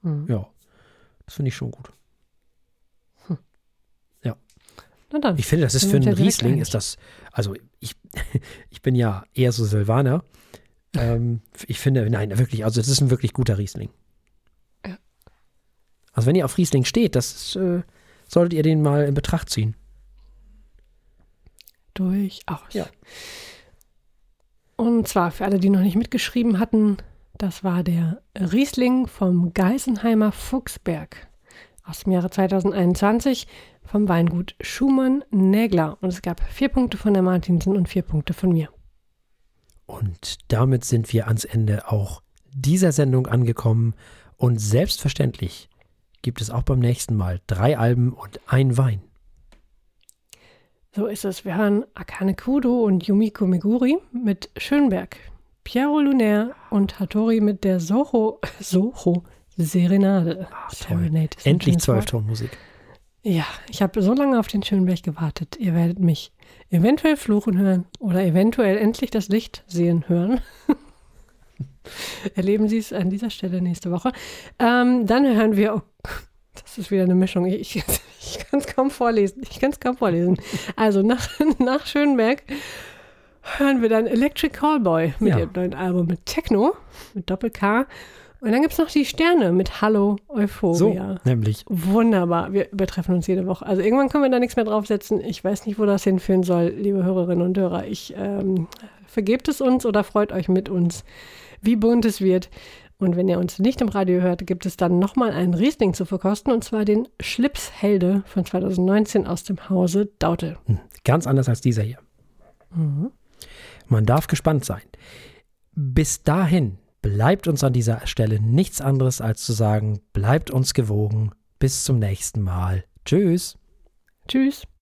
Mhm. Ja, das finde ich schon gut. Na dann. Ich finde, das ist für einen ja Riesling, ist das, also ich, ich bin ja eher so Silvaner. Ähm, ich finde, nein, wirklich, also das ist ein wirklich guter Riesling. Also wenn ihr auf Riesling steht, das ist, äh, solltet ihr den mal in Betracht ziehen. Durchaus. Ja. Und zwar für alle, die noch nicht mitgeschrieben hatten, das war der Riesling vom Geisenheimer Fuchsberg aus dem Jahre 2021 vom Weingut Schumann Nägler. Und es gab vier Punkte von der Martinsen und vier Punkte von mir. Und damit sind wir ans Ende auch dieser Sendung angekommen. Und selbstverständlich gibt es auch beim nächsten Mal drei Alben und ein Wein. So ist es. Wir hören Akane Kudo und Yumiko Meguri mit Schönberg, Piero Lunaire und Hattori mit der Soho, Soho Serenade. Serenade ist ein Endlich. Zwölftonmusik. Ja, ich habe so lange auf den Schönberg gewartet. Ihr werdet mich eventuell fluchen hören oder eventuell endlich das Licht sehen hören. Erleben Sie es an dieser Stelle nächste Woche. Ähm, dann hören wir, oh, das ist wieder eine Mischung. Ich, ich, ich kann es kaum vorlesen. Ich kann es kaum vorlesen. Also nach, nach Schönberg hören wir dann Electric Callboy mit Ja. ihrem neuen Album mit Techno, mit Doppel-K. Und dann gibt es noch die Sterne mit Hallo Euphoria. So, nämlich. Wunderbar. Wir übertreffen uns jede Woche. Also irgendwann können wir da nichts mehr draufsetzen. Ich weiß nicht, wo das hinführen soll, liebe Hörerinnen und Hörer. Ich ähm, vergebt es uns oder freut euch mit uns, wie bunt es wird. Und wenn ihr uns nicht im Radio hört, gibt es dann nochmal einen Riesling zu verkosten, und zwar den Schlipshelde von 2019 aus dem Hause Daute. Hm, Ganz anders als dieser hier. Man darf gespannt sein. Bis dahin bleibt uns an dieser Stelle nichts anderes als zu sagen, bleibt uns gewogen. Bis zum nächsten Mal. Tschüss. Tschüss.